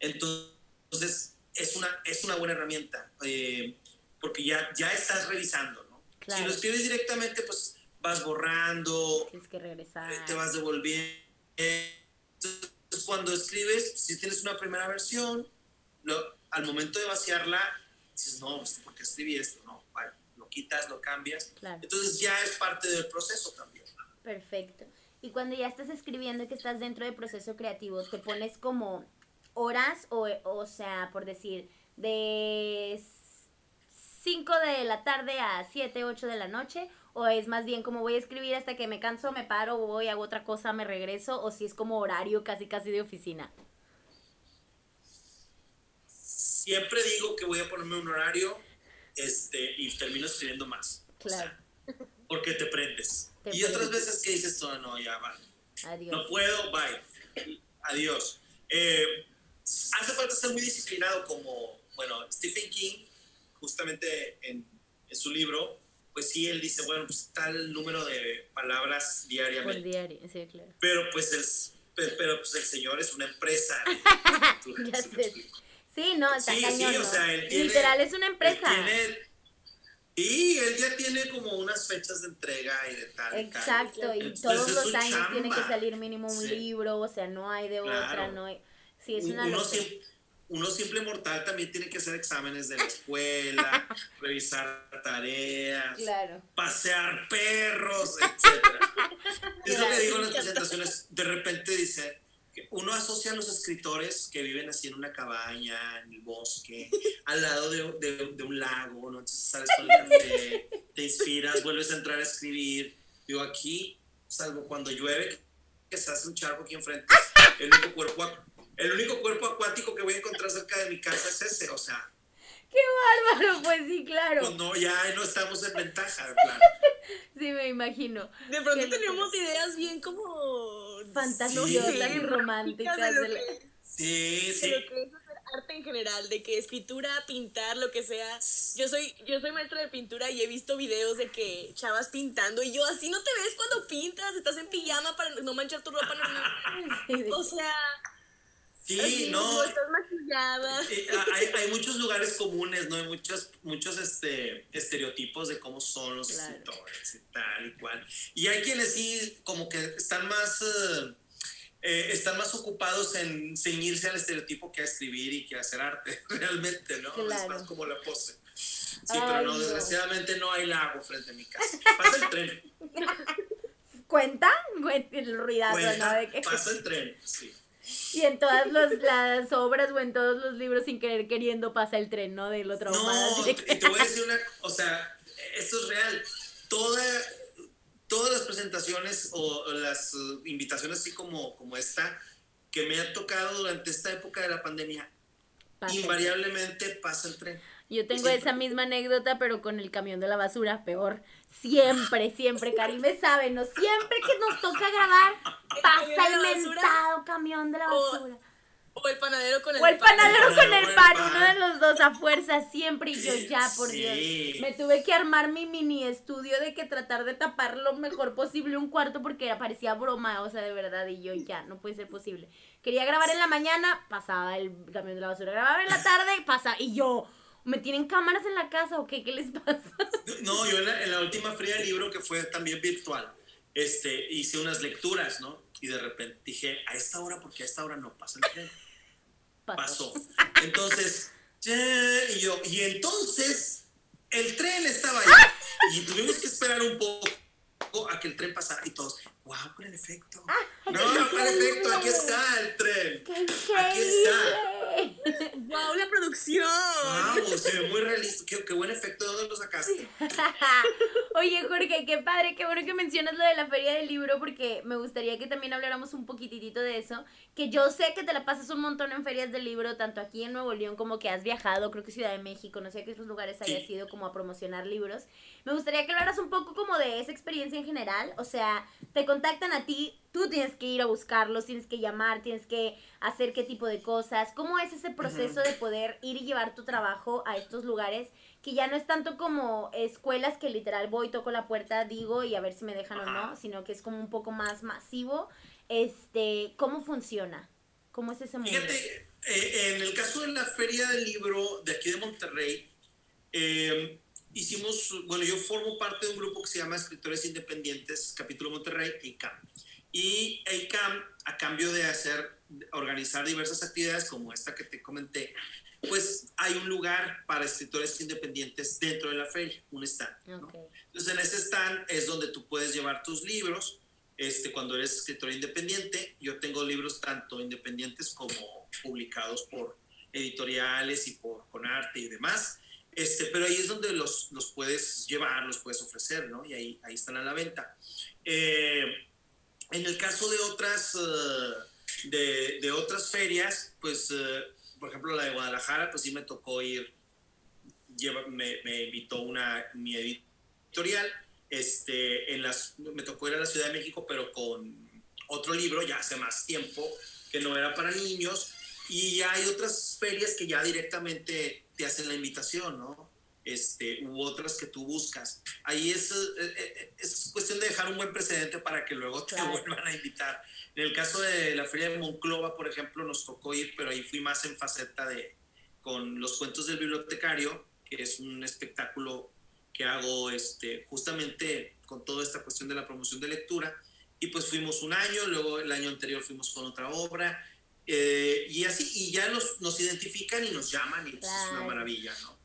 Entonces, es una, es una buena herramienta, eh, porque ya, ya estás revisando, ¿no? Si lo escribes directamente, pues vas borrando. Tienes que regresar. Eh, te vas devolviendo. Entonces, cuando escribes, si tienes una primera versión, lo, al momento de vaciarla, dices, no, pues, ¿por qué escribí esto? No, vale, lo quitas, lo cambias. Entonces ya es parte del proceso también. Perfecto. Y cuando ya estás escribiendo y que estás dentro del proceso creativo, te pones como horas o, o sea, por decir, de 5 de la tarde a 7, 8 de la noche, o es más bien como voy a escribir hasta que me canso, me paro, voy, hago otra cosa, me regreso, o si es como horario casi casi de oficina. Siempre digo que voy a ponerme un horario este, y termino escribiendo más. Claro. porque te prendes y otras veces que dices, no, no, ya. Adiós. No puedo, bye. Adiós. Eh, hace falta ser muy disciplinado como, bueno, Stephen King, justamente en, en, su libro, pues sí, él dice, bueno, pues tal número de palabras diariamente. Por diario, sí, claro. Pero pues el, pero, pues el señor es una empresa. ya sé. Sí, no, está sí, cañón, sí, o sea, él tiene, Literal, es una empresa. Tiene y él ya tiene como unas fechas de entrega y de tal. Exacto, y todos los años tiene que salir mínimo un libro, o sea, no hay de otra, no hay... Sí, es una uno, uno simple mortal también tiene que hacer exámenes de la escuela, revisar tareas, pasear perros, etc. es lo que digo en las presentaciones, de repente dice, uno asocia a los escritores que viven así en una cabaña, en el bosque, al lado de, de, un lago, ¿no? Entonces sales con el café, te inspiras, vuelves a entrar a escribir. Digo, aquí, salvo cuando llueve, que se hace un charco aquí enfrente, el único cuerpo, el único cuerpo acuático que voy a encontrar cerca de mi casa es ese, o sea. ¡Qué bárbaro! Pues sí, claro. Pues no, ya no estamos en ventaja, claro. Sí, me imagino. De pronto tenemos ideas bien como fantasiosas y románticas. sí, sí. lo que es hacer arte en general, de que escritura, pintar, lo que sea. Yo soy, yo soy maestra de pintura y he visto videos de que chavas pintando y yo así no te ves cuando pintas, estás en pijama para no manchar tu ropa normal. o sea, Sí, no. Estás maquillada. Eh, hay, hay, muchos lugares comunes, ¿no? Hay muchos, muchos este, estereotipos de cómo son los escritores y tal y cual. Y hay quienes sí, como que están más. Uh, eh, están más ocupados en ceñirse al estereotipo que a escribir y que a hacer arte, realmente, ¿no? Es más como la pose. Sí, pero no, desgraciadamente no hay lago frente a mi casa. Pasa el tren. ¿Cuenta? El ruidazo, ¿no? De que... Pasa el tren, sí. Y en todas las obras o en todos los libros, sin querer queriendo, pasa el tren, ¿no? De lo traumado. No, y te voy a decir una, o sea, esto es real. Toda, todas las presentaciones o, las uh, invitaciones así como, como esta que me han tocado durante esta época de la pandemia, invariablemente pasa el tren. Yo tengo esa misma anécdota, pero con el camión de la basura, peor. Siempre, siempre, Karime sabe, ¿no? Siempre que nos toca grabar, pasa el mentado camión de la basura. O el panadero con el pan. O el panadero con el pan, uno de los dos a fuerza, siempre. Y yo, ya, por Dios. Me tuve que armar mi mini estudio de que tratar de tapar lo mejor posible un cuarto porque parecía broma, o sea, de verdad. Y yo, ya, no puede ser posible. Quería grabar en la mañana, pasaba el camión de la basura. Grababa en la tarde, pasa. Y yo, ¿me tienen cámaras en la casa o qué? ¿Qué les pasa? No, yo en la, última fría del libro, que fue también virtual, este, hice unas lecturas, ¿no? Y de repente dije, a esta hora, porque a esta hora no pasa el tren pasó. Entonces, y yo, y entonces el tren estaba ahí y tuvimos que esperar un poco a que el tren pasara y todos, wow, por el efecto. No, por el efecto, aquí está el tren. Aquí está. Wow, la producción. Wow, se ve muy realista. Qué, qué buen efecto, ¿de dónde lo sacaste? Oye, Jorge, qué padre, qué bueno que mencionas lo de la feria del libro, porque me gustaría que también habláramos un poquitito de eso. Que yo sé que te la pasas un montón en ferias del libro, tanto aquí en Nuevo León como que has viajado, creo que Ciudad de México, no sé a qué otros lugares hayas ido como a promocionar libros. Me gustaría que hablaras un poco como de esa experiencia en general. O sea, te contactan a ti, tú tienes que ir a buscarlos, tienes que llamar, tienes que hacer qué tipo de cosas. ¿Cómo es ese proceso de poder ir y llevar tu trabajo a estos lugares? Que ya no es tanto como escuelas que literal voy, toco la puerta, digo y a ver si me dejan o no, sino que es como un poco más masivo. Este, ¿cómo funciona? ¿Cómo es ese mundo? Fíjate, eh, en el caso de la Feria del Libro de aquí de Monterrey, eh, hicimos, bueno, yo formo parte de un grupo que se llama Escritores Independientes, capítulo Monterrey, EICAM. Y EICAM, a cambio de hacer, organizar diversas actividades como esta que te comenté, pues hay un lugar para escritores independientes dentro de la feria, un stand. Entonces en ese stand es donde tú puedes llevar tus libros. Este, cuando eres escritor independiente, yo tengo libros tanto independientes como publicados por editoriales y por arte y demás. Este, pero ahí es donde los, los puedes llevar, los puedes ofrecer, ¿no? Y ahí, ahí están a la venta. Eh, en el caso de otras, eh, de, de, otras ferias, pues, eh, por ejemplo, la de Guadalajara, pues sí me tocó ir, lleva, me, me, invitó una, mi editorial, este, en las, me tocó ir a la Ciudad de México, pero con otro libro, ya hace más tiempo, que no era para niños, y ya hay otras ferias que ya directamente te hacen la invitación, ¿no? Este, u otras que tú buscas. Ahí es, eh, eh, es cuestión de dejar un buen precedente para que luego te vuelvan a invitar. En el caso de la Feria de Monclova, por ejemplo, nos tocó ir, pero ahí fui más en faceta de con los cuentos del bibliotecario, que es un espectáculo que hago este, justamente con toda esta cuestión de la promoción de lectura. Y pues fuimos un año, luego el año anterior fuimos con otra obra, eh, y así, y ya nos, nos, identifican y nos llaman y es una maravilla, ¿no?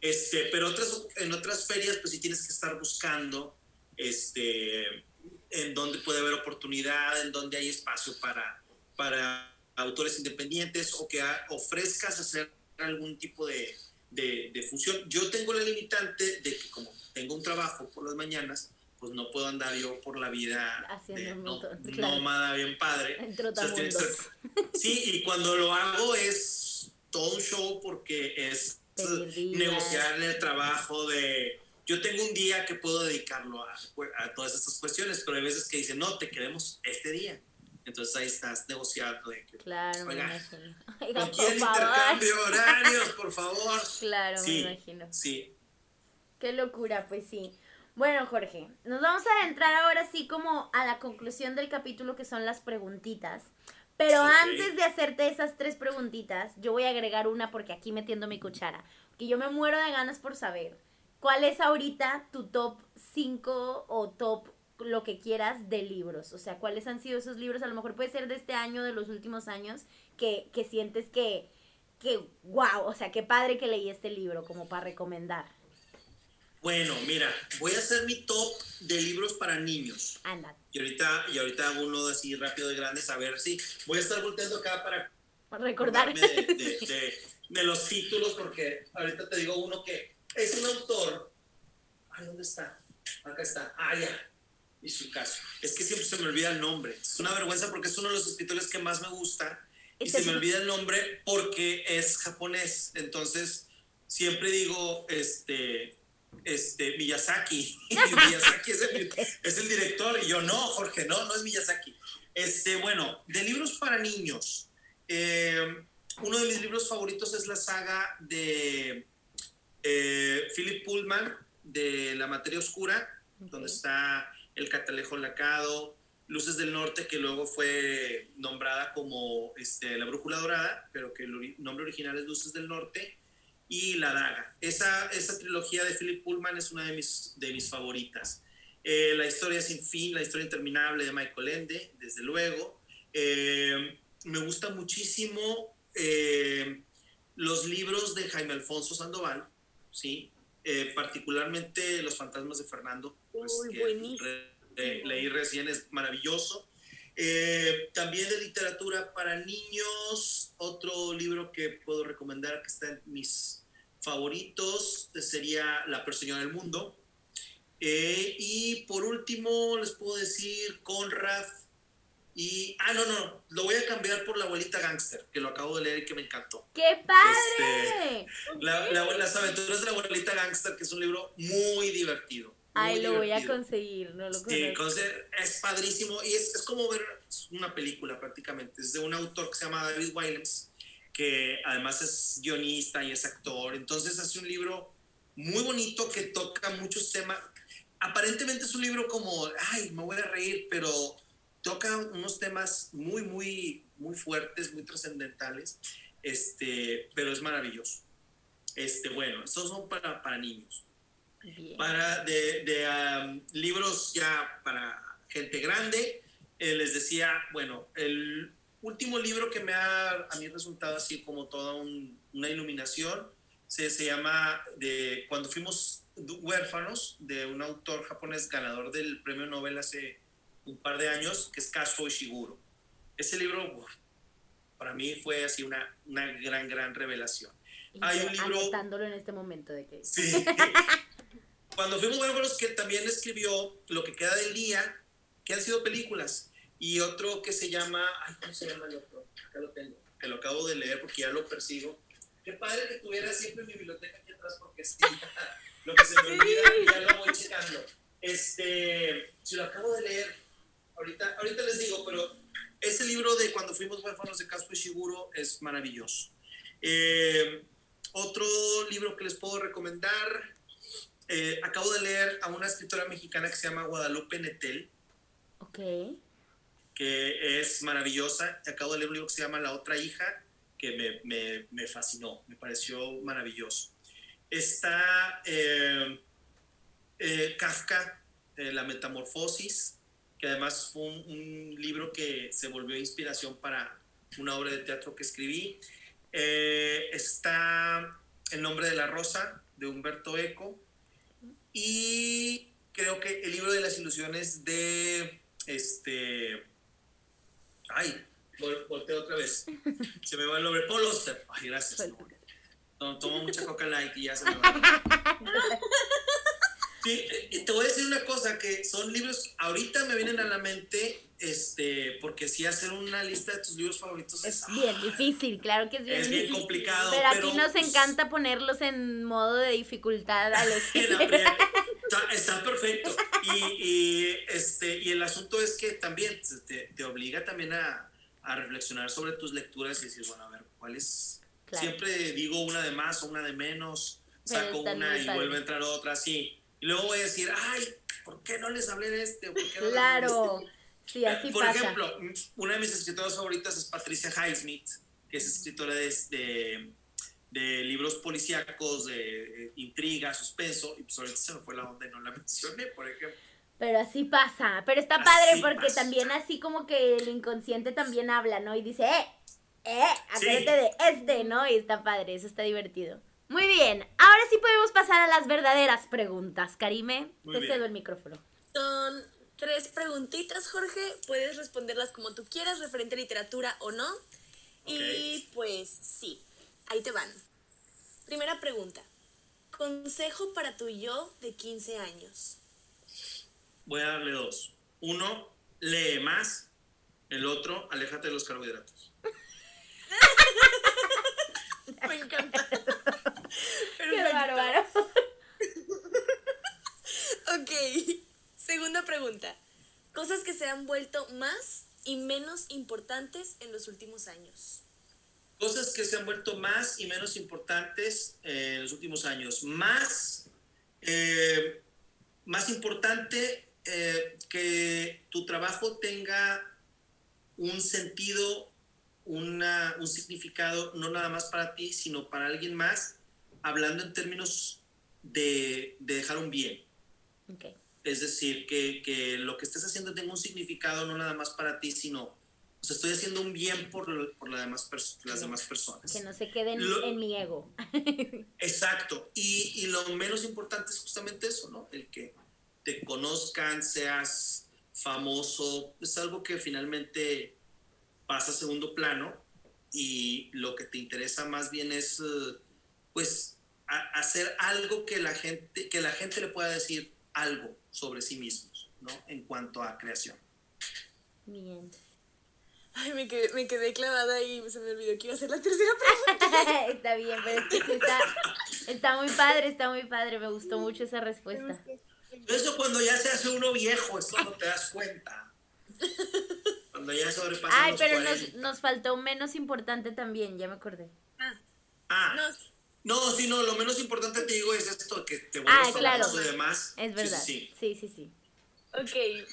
Este, pero otras, en otras ferias, pues sí tienes que estar buscando este, en dónde puede haber oportunidad, en dónde hay espacio para, para autores independientes o que ofrezcas hacer algún tipo de, de, de función. Yo tengo la limitante de que como tengo un trabajo por las mañanas, pues no puedo andar yo por la vida de nómada bien padre. sí, y cuando lo hago es todo un show porque es negociar el trabajo de... Yo tengo un día que puedo dedicarlo a, a, todas estas cuestiones, pero hay veces que dicen, no, te queremos este día. Entonces ahí estás negociando de que, Claro, me imagino. ¿con Oiga, por favor. intercambio horarios, por favor? Claro, Sí. me imagino. Sí, Qué locura, pues sí. Bueno, Jorge, nos vamos a adentrar ahora sí como a la conclusión del capítulo que son las preguntitas. Pero antes de hacerte esas tres preguntitas, yo voy a agregar una porque aquí metiendo mi cuchara. Que yo me muero de ganas por saber cuál es ahorita tu top 5 o top lo que quieras de libros. O sea, cuáles han sido esos libros, a lo mejor puede ser de este año, de los últimos años, que, que sientes que, que, wow, o sea, qué padre que leí este libro como para recomendar. Bueno, mira, voy a hacer mi top de libros para niños. Anda, Y ahorita, y ahorita hago uno así rápido de grandes, a ver si voy a estar volteando acá para recordar. de, de- de- de los títulos, porque ahorita te digo uno que es un autor. Ay, ¿dónde está? Acá está. Ah, ya. Y su caso. Es que siempre se me olvida el nombre. Es una vergüenza porque es uno de los escritores que más me gusta. Y Este se me olvida el nombre porque es japonés. Entonces, siempre digo, este, este, Miyazaki. Miyazaki es el, es el director. Y yo, no, Jorge, no, no es Miyazaki. Este, bueno, de libros para niños. eh, uno de mis libros favoritos es la saga de eh, Philip Pullman, de La Materia Oscura, donde está El Catalejo Lacado, Luces del Norte, que luego fue nombrada como este, La Brújula Dorada, pero que el nombre original es Luces del Norte, y La Daga. Esa, esa trilogía de Philip Pullman es una de mis, de mis favoritas. Eh, la historia sin fin, la historia interminable de Michael Ende, desde luego. Eh, me gusta muchísimo eh, los libros de Jaime Alfonso Sandoval, ¿sí? Particularmente Los fantasmas de Fernando, pues, Uy, que leí recién, es maravilloso. Eh, también de literatura para niños, otro libro que puedo recomendar que está en mis favoritos sería La Perseñora del Mundo. Eh, y por último, les puedo decir Conrad. Y, ah, no, no, lo voy a cambiar por La Abuelita Gangster, que lo acabo de leer y que me encantó. ¡Qué padre! La- la- las aventuras de la abuelita gangster, que es un libro muy divertido. Ay, lo voy a conseguir, no lo Sí, conozco. entonces es padrísimo y es, es como ver una película prácticamente. Es de un autor que se llama David Williams, que además es guionista y es actor. Entonces hace un libro muy bonito que toca muchos temas. Aparentemente es un libro como, ay, me voy a reír, pero toca unos temas muy, muy, muy fuertes, muy trascendentales, este, pero es maravilloso. Este, bueno, estos son para, para niños Bien. para de, de, um, libros ya para gente grande. eh, les decía, bueno, el último libro que me ha a mí resultado así como toda un- una iluminación se, se llama de Cuando fuimos huérfanos, de un autor japonés ganador del premio Nobel hace un par de años, que es Kazuo Ishiguro. Ese libro uf, para mí fue así una, una gran, gran revelación. Y hay un libro- en este momento de que... Sí. Cuando fuimos huérfanos, que también escribió Lo que queda del día, que han sido películas. Y otro que se llama. Ay, ¿cómo se llama el otro? Acá lo tengo. Que lo acabo de leer porque ya lo persigo. Qué padre que tuviera siempre mi biblioteca aquí atrás porque sí, lo que se me olvida ya lo voy checando. Este, si lo acabo de leer, ahorita, ahorita les digo, pero ese libro de Cuando fuimos huérfanos de Casco Ishiguro es maravilloso. Eh, otro libro que les puedo recomendar, eh, acabo de leer a una escritora mexicana que se llama Guadalupe Netel, Ok. que es maravillosa. Acabo de leer un libro que se llama La otra hija, que me, me- me fascinó, me pareció maravilloso. Está eh, eh, Kafka, La Metamorfosis, que además fue un, un libro que se volvió inspiración para una obra de teatro que escribí. Está El nombre de la rosa, de Humberto Eco. Y creo que el libro de las ilusiones de este. Ay, vol- volteo otra vez. Se me va el nombre. Paul Oster. Ay, gracias. No, tomo mucha coca light y ya se me va. Sí, eh, te voy a decir una cosa, que son libros, ahorita me vienen a la mente, este, porque si hacer una lista de tus libros favoritos es, Es bien difícil, claro que es bien Es bien difícil. complicado, Pero aquí nos pues, encanta ponerlos en modo de dificultad a los primera- está, está perfecto. Y, y, este, y el asunto es que también te, te obliga también a, a reflexionar sobre tus lecturas y decir, bueno, a ver, ¿cuál es? Siempre digo una de más o una de menos, saco una y vuelve a entrar otra, sí. Y luego voy a decir, ay, ¿por qué no les hablé de este? claro, sí, así Por ejemplo, una de mis escritoras favoritas es Patricia Highsmith, que es escritora de, de, libros policíacos, de, intriga, suspenso, y pues ahorita se me fue la onda y no la mencioné, por ejemplo. Pero así pasa, pero está padre porque también así como que el inconsciente también habla, ¿no? Y dice, eh, eh, acuérdate de este, ¿no? Y está padre, eso está divertido. Muy bien, ahora sí podemos pasar a las verdaderas preguntas. Karime, te cedo el micrófono. Son tres preguntitas, Jorge. Puedes responderlas como tú quieras, referente a literatura o no. Y pues sí, ahí te van. Primera pregunta. Consejo para tu yo de 15 años. Voy a darle dos. Uno, lee más. El otro, aléjate de los carbohidratos. Me encanta. Qué bárbaro. ok. Segunda pregunta. Cosas que se han vuelto más y menos importantes en los últimos años. Cosas que se han vuelto más y menos importantes en los últimos años. Más, eh, más importante eh, que tu trabajo tenga un sentido, una, un significado, no nada más para ti, sino para alguien más, hablando en términos de, de dejar un bien. Okay. Es decir, que, que, lo que estés haciendo tenga un significado no nada más para ti, sino, o sea, estoy haciendo un bien por, por la demás las demás personas. Que no se queden en mi ego. exacto. Y, y, lo menos importante es justamente eso, ¿no? El que te conozcan, seas famoso, es algo que finalmente pasa a segundo plano y lo que te interesa más bien es, eh, pues, hacer algo que la gente, que la gente le pueda decir algo sobre sí mismos, ¿no? En cuanto a creación. Bien. Ay, me quedé, me quedé clavada y se me olvidó que iba a ser la tercera pregunta. está bien, pero es que está, está muy padre, está muy padre. Me gustó mucho esa respuesta. Eso cuando ya se hace uno viejo, eso no te das cuenta. Cuando ya sobrepasa Ay, pero nos, nos, faltó menos importante también, ya me acordé. Ah. ah. No, sí, no, lo menos importante te digo es esto, que te vuelves ah, claro. y demás. Es verdad. Sí sí. sí, sí, Ok.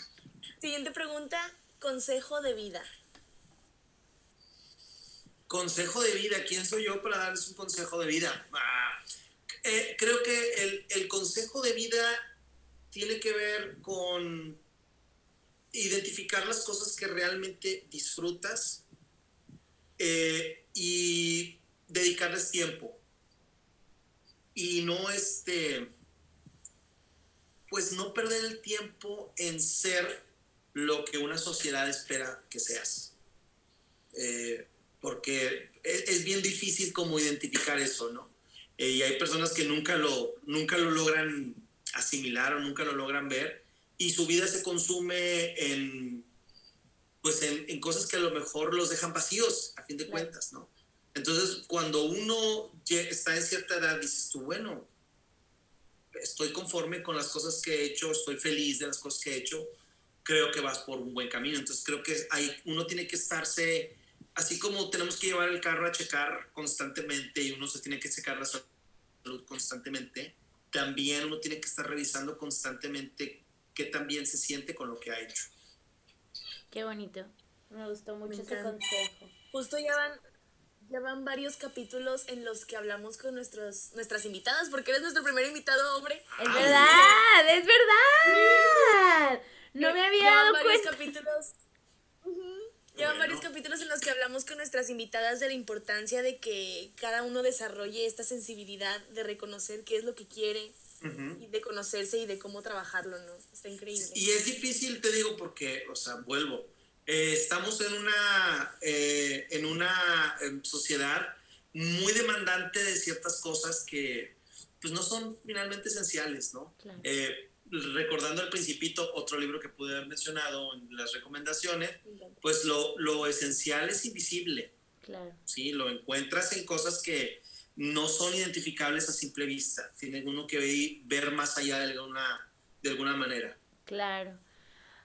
Siguiente pregunta, consejo de vida. Consejo de vida, ¿quién soy yo para darles un consejo de vida? Ah, eh, creo que el, el consejo de vida tiene que ver con identificar las cosas que realmente disfrutas eh, y dedicarles tiempo. Y no este, pues no perder el tiempo en ser lo que una sociedad espera que seas. Eh, porque es, bien difícil como identificar eso, ¿no? Eh, y hay personas que nunca lo, nunca lo logran asimilar o nunca lo logran ver y su vida se consume en pues en, cosas que a lo mejor los dejan vacíos a fin de cuentas, ¿no? Entonces, cuando uno está en cierta edad, dices tú, bueno, estoy conforme con las cosas que he hecho, estoy feliz de las cosas que he hecho, creo que vas por un buen camino. Entonces, creo que hay, uno tiene que estarse, así como tenemos que llevar el carro a checar constantemente y uno se tiene que checar la salud constantemente, también uno tiene que estar revisando constantemente qué también se siente con lo que ha hecho. Qué bonito. Me gustó mucho ese consejo. Justo ya van, ya van varios capítulos en los que hablamos con nuestros, nuestras invitadas, porque eres nuestro primer invitado hombre. Es verdad, es verdad. No me había dado varios capítulos. Llevan varios capítulos en los que hablamos con nuestras invitadas de la importancia de que cada uno desarrolle esta sensibilidad de reconocer qué es lo que quiere y de conocerse y de cómo trabajarlo, ¿no? Está increíble. Y es difícil, te digo, porque, o sea, vuelvo. Eh, estamos en una, eh, en una em, sociedad muy demandante de ciertas cosas que, pues, no son finalmente esenciales, ¿no? Eh, recordando el principito, otro libro que pude haber mencionado en las recomendaciones, pues lo, lo esencial es invisible. Claro. Sí, lo encuentras en cosas que no son identificables a simple vista. Tiene uno que ver más allá de alguna, de alguna manera. Claro.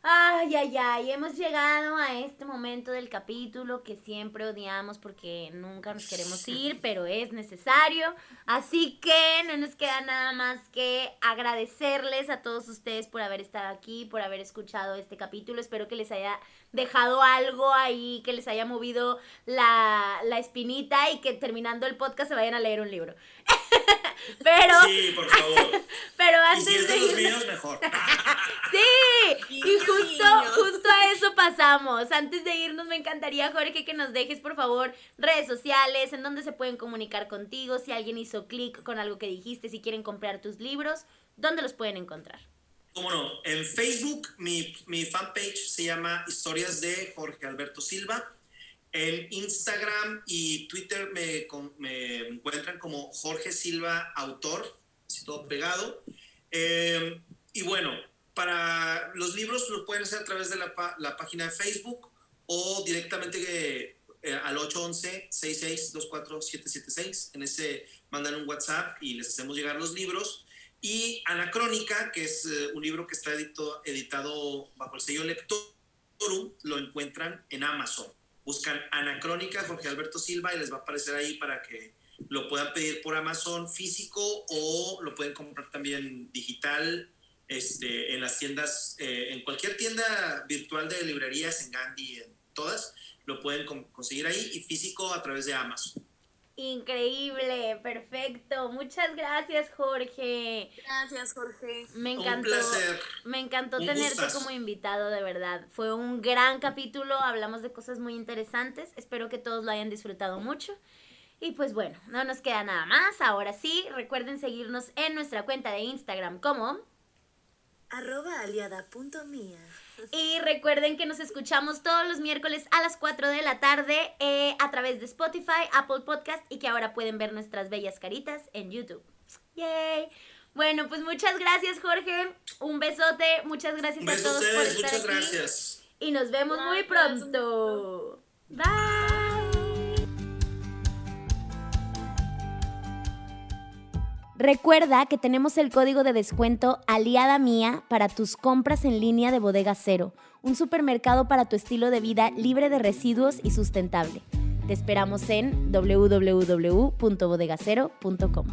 Ay, ay, ay, hemos llegado a este momento del capítulo que siempre odiamos porque nunca nos queremos ir, pero es necesario. Así que no nos queda nada más que agradecerles a todos ustedes por haber estado aquí, por haber escuchado este capítulo. Espero que les haya dejado algo ahí, que les haya movido la, la espinita y que terminando el podcast se vayan a leer un libro. pero... Sí, por favor. Pero antes y si es de de los míos, mejor. Sí, y justo, justo a eso pasamos. Antes de irnos, me encantaría, Jorge, que nos dejes, por favor, redes sociales, en donde se pueden comunicar contigo, si alguien hizo clic con algo que dijiste, si quieren comprar tus libros, ¿dónde los pueden encontrar? ¿Cómo no? En Facebook, mi, mi fanpage se llama Historias de Jorge Alberto Silva. En Instagram y Twitter me, me encuentran como Jorge Silva Autor, así todo pegado. Eh, y bueno, para los libros lo pueden hacer a través de la página de Facebook o directamente eh, eh, al 811-6624-776. En ese mandan un WhatsApp y les hacemos llegar los libros. Y Anacrónica, que es eh, un libro que está edito- editado bajo el sello Lectorum, lo encuentran en Amazon. Buscan Anacrónica Jorge Alberto Silva y les va a aparecer ahí para que lo puedan pedir por Amazon físico o lo pueden comprar también digital este, en las tiendas, eh, en cualquier tienda virtual de librerías, en Gandhi, en todas, lo pueden con- conseguir ahí y físico a través de Amazon. Increíble, perfecto. Muchas gracias, Jorge. Gracias, Jorge. Me Un encantó. placer. Me encantó Un tenerte gustazo. como invitado, de verdad. Fue un gran capítulo, hablamos de cosas muy interesantes. Espero que todos lo hayan disfrutado mucho. Y pues bueno, no nos queda nada más. Ahora sí, recuerden seguirnos en nuestra cuenta de Instagram como... Arroba aliada.mía. Y recuerden que nos escuchamos todos los miércoles a las 4 de la tarde eh, a través de Spotify, Apple Podcast y que ahora pueden ver nuestras bellas caritas en YouTube. ¡Yay! Bueno, pues muchas gracias, Jorge. Un besote. Muchas gracias Un a beso a todos por ustedes, estar muchas aquí. gracias. Y nos vemos muy Gracias, pronto. Bye. Recuerda que tenemos el código de descuento Aliada Mía para tus compras en línea de Bodega Cero, un supermercado para tu estilo de vida libre de residuos y sustentable. Te esperamos en www.bodegacero.com.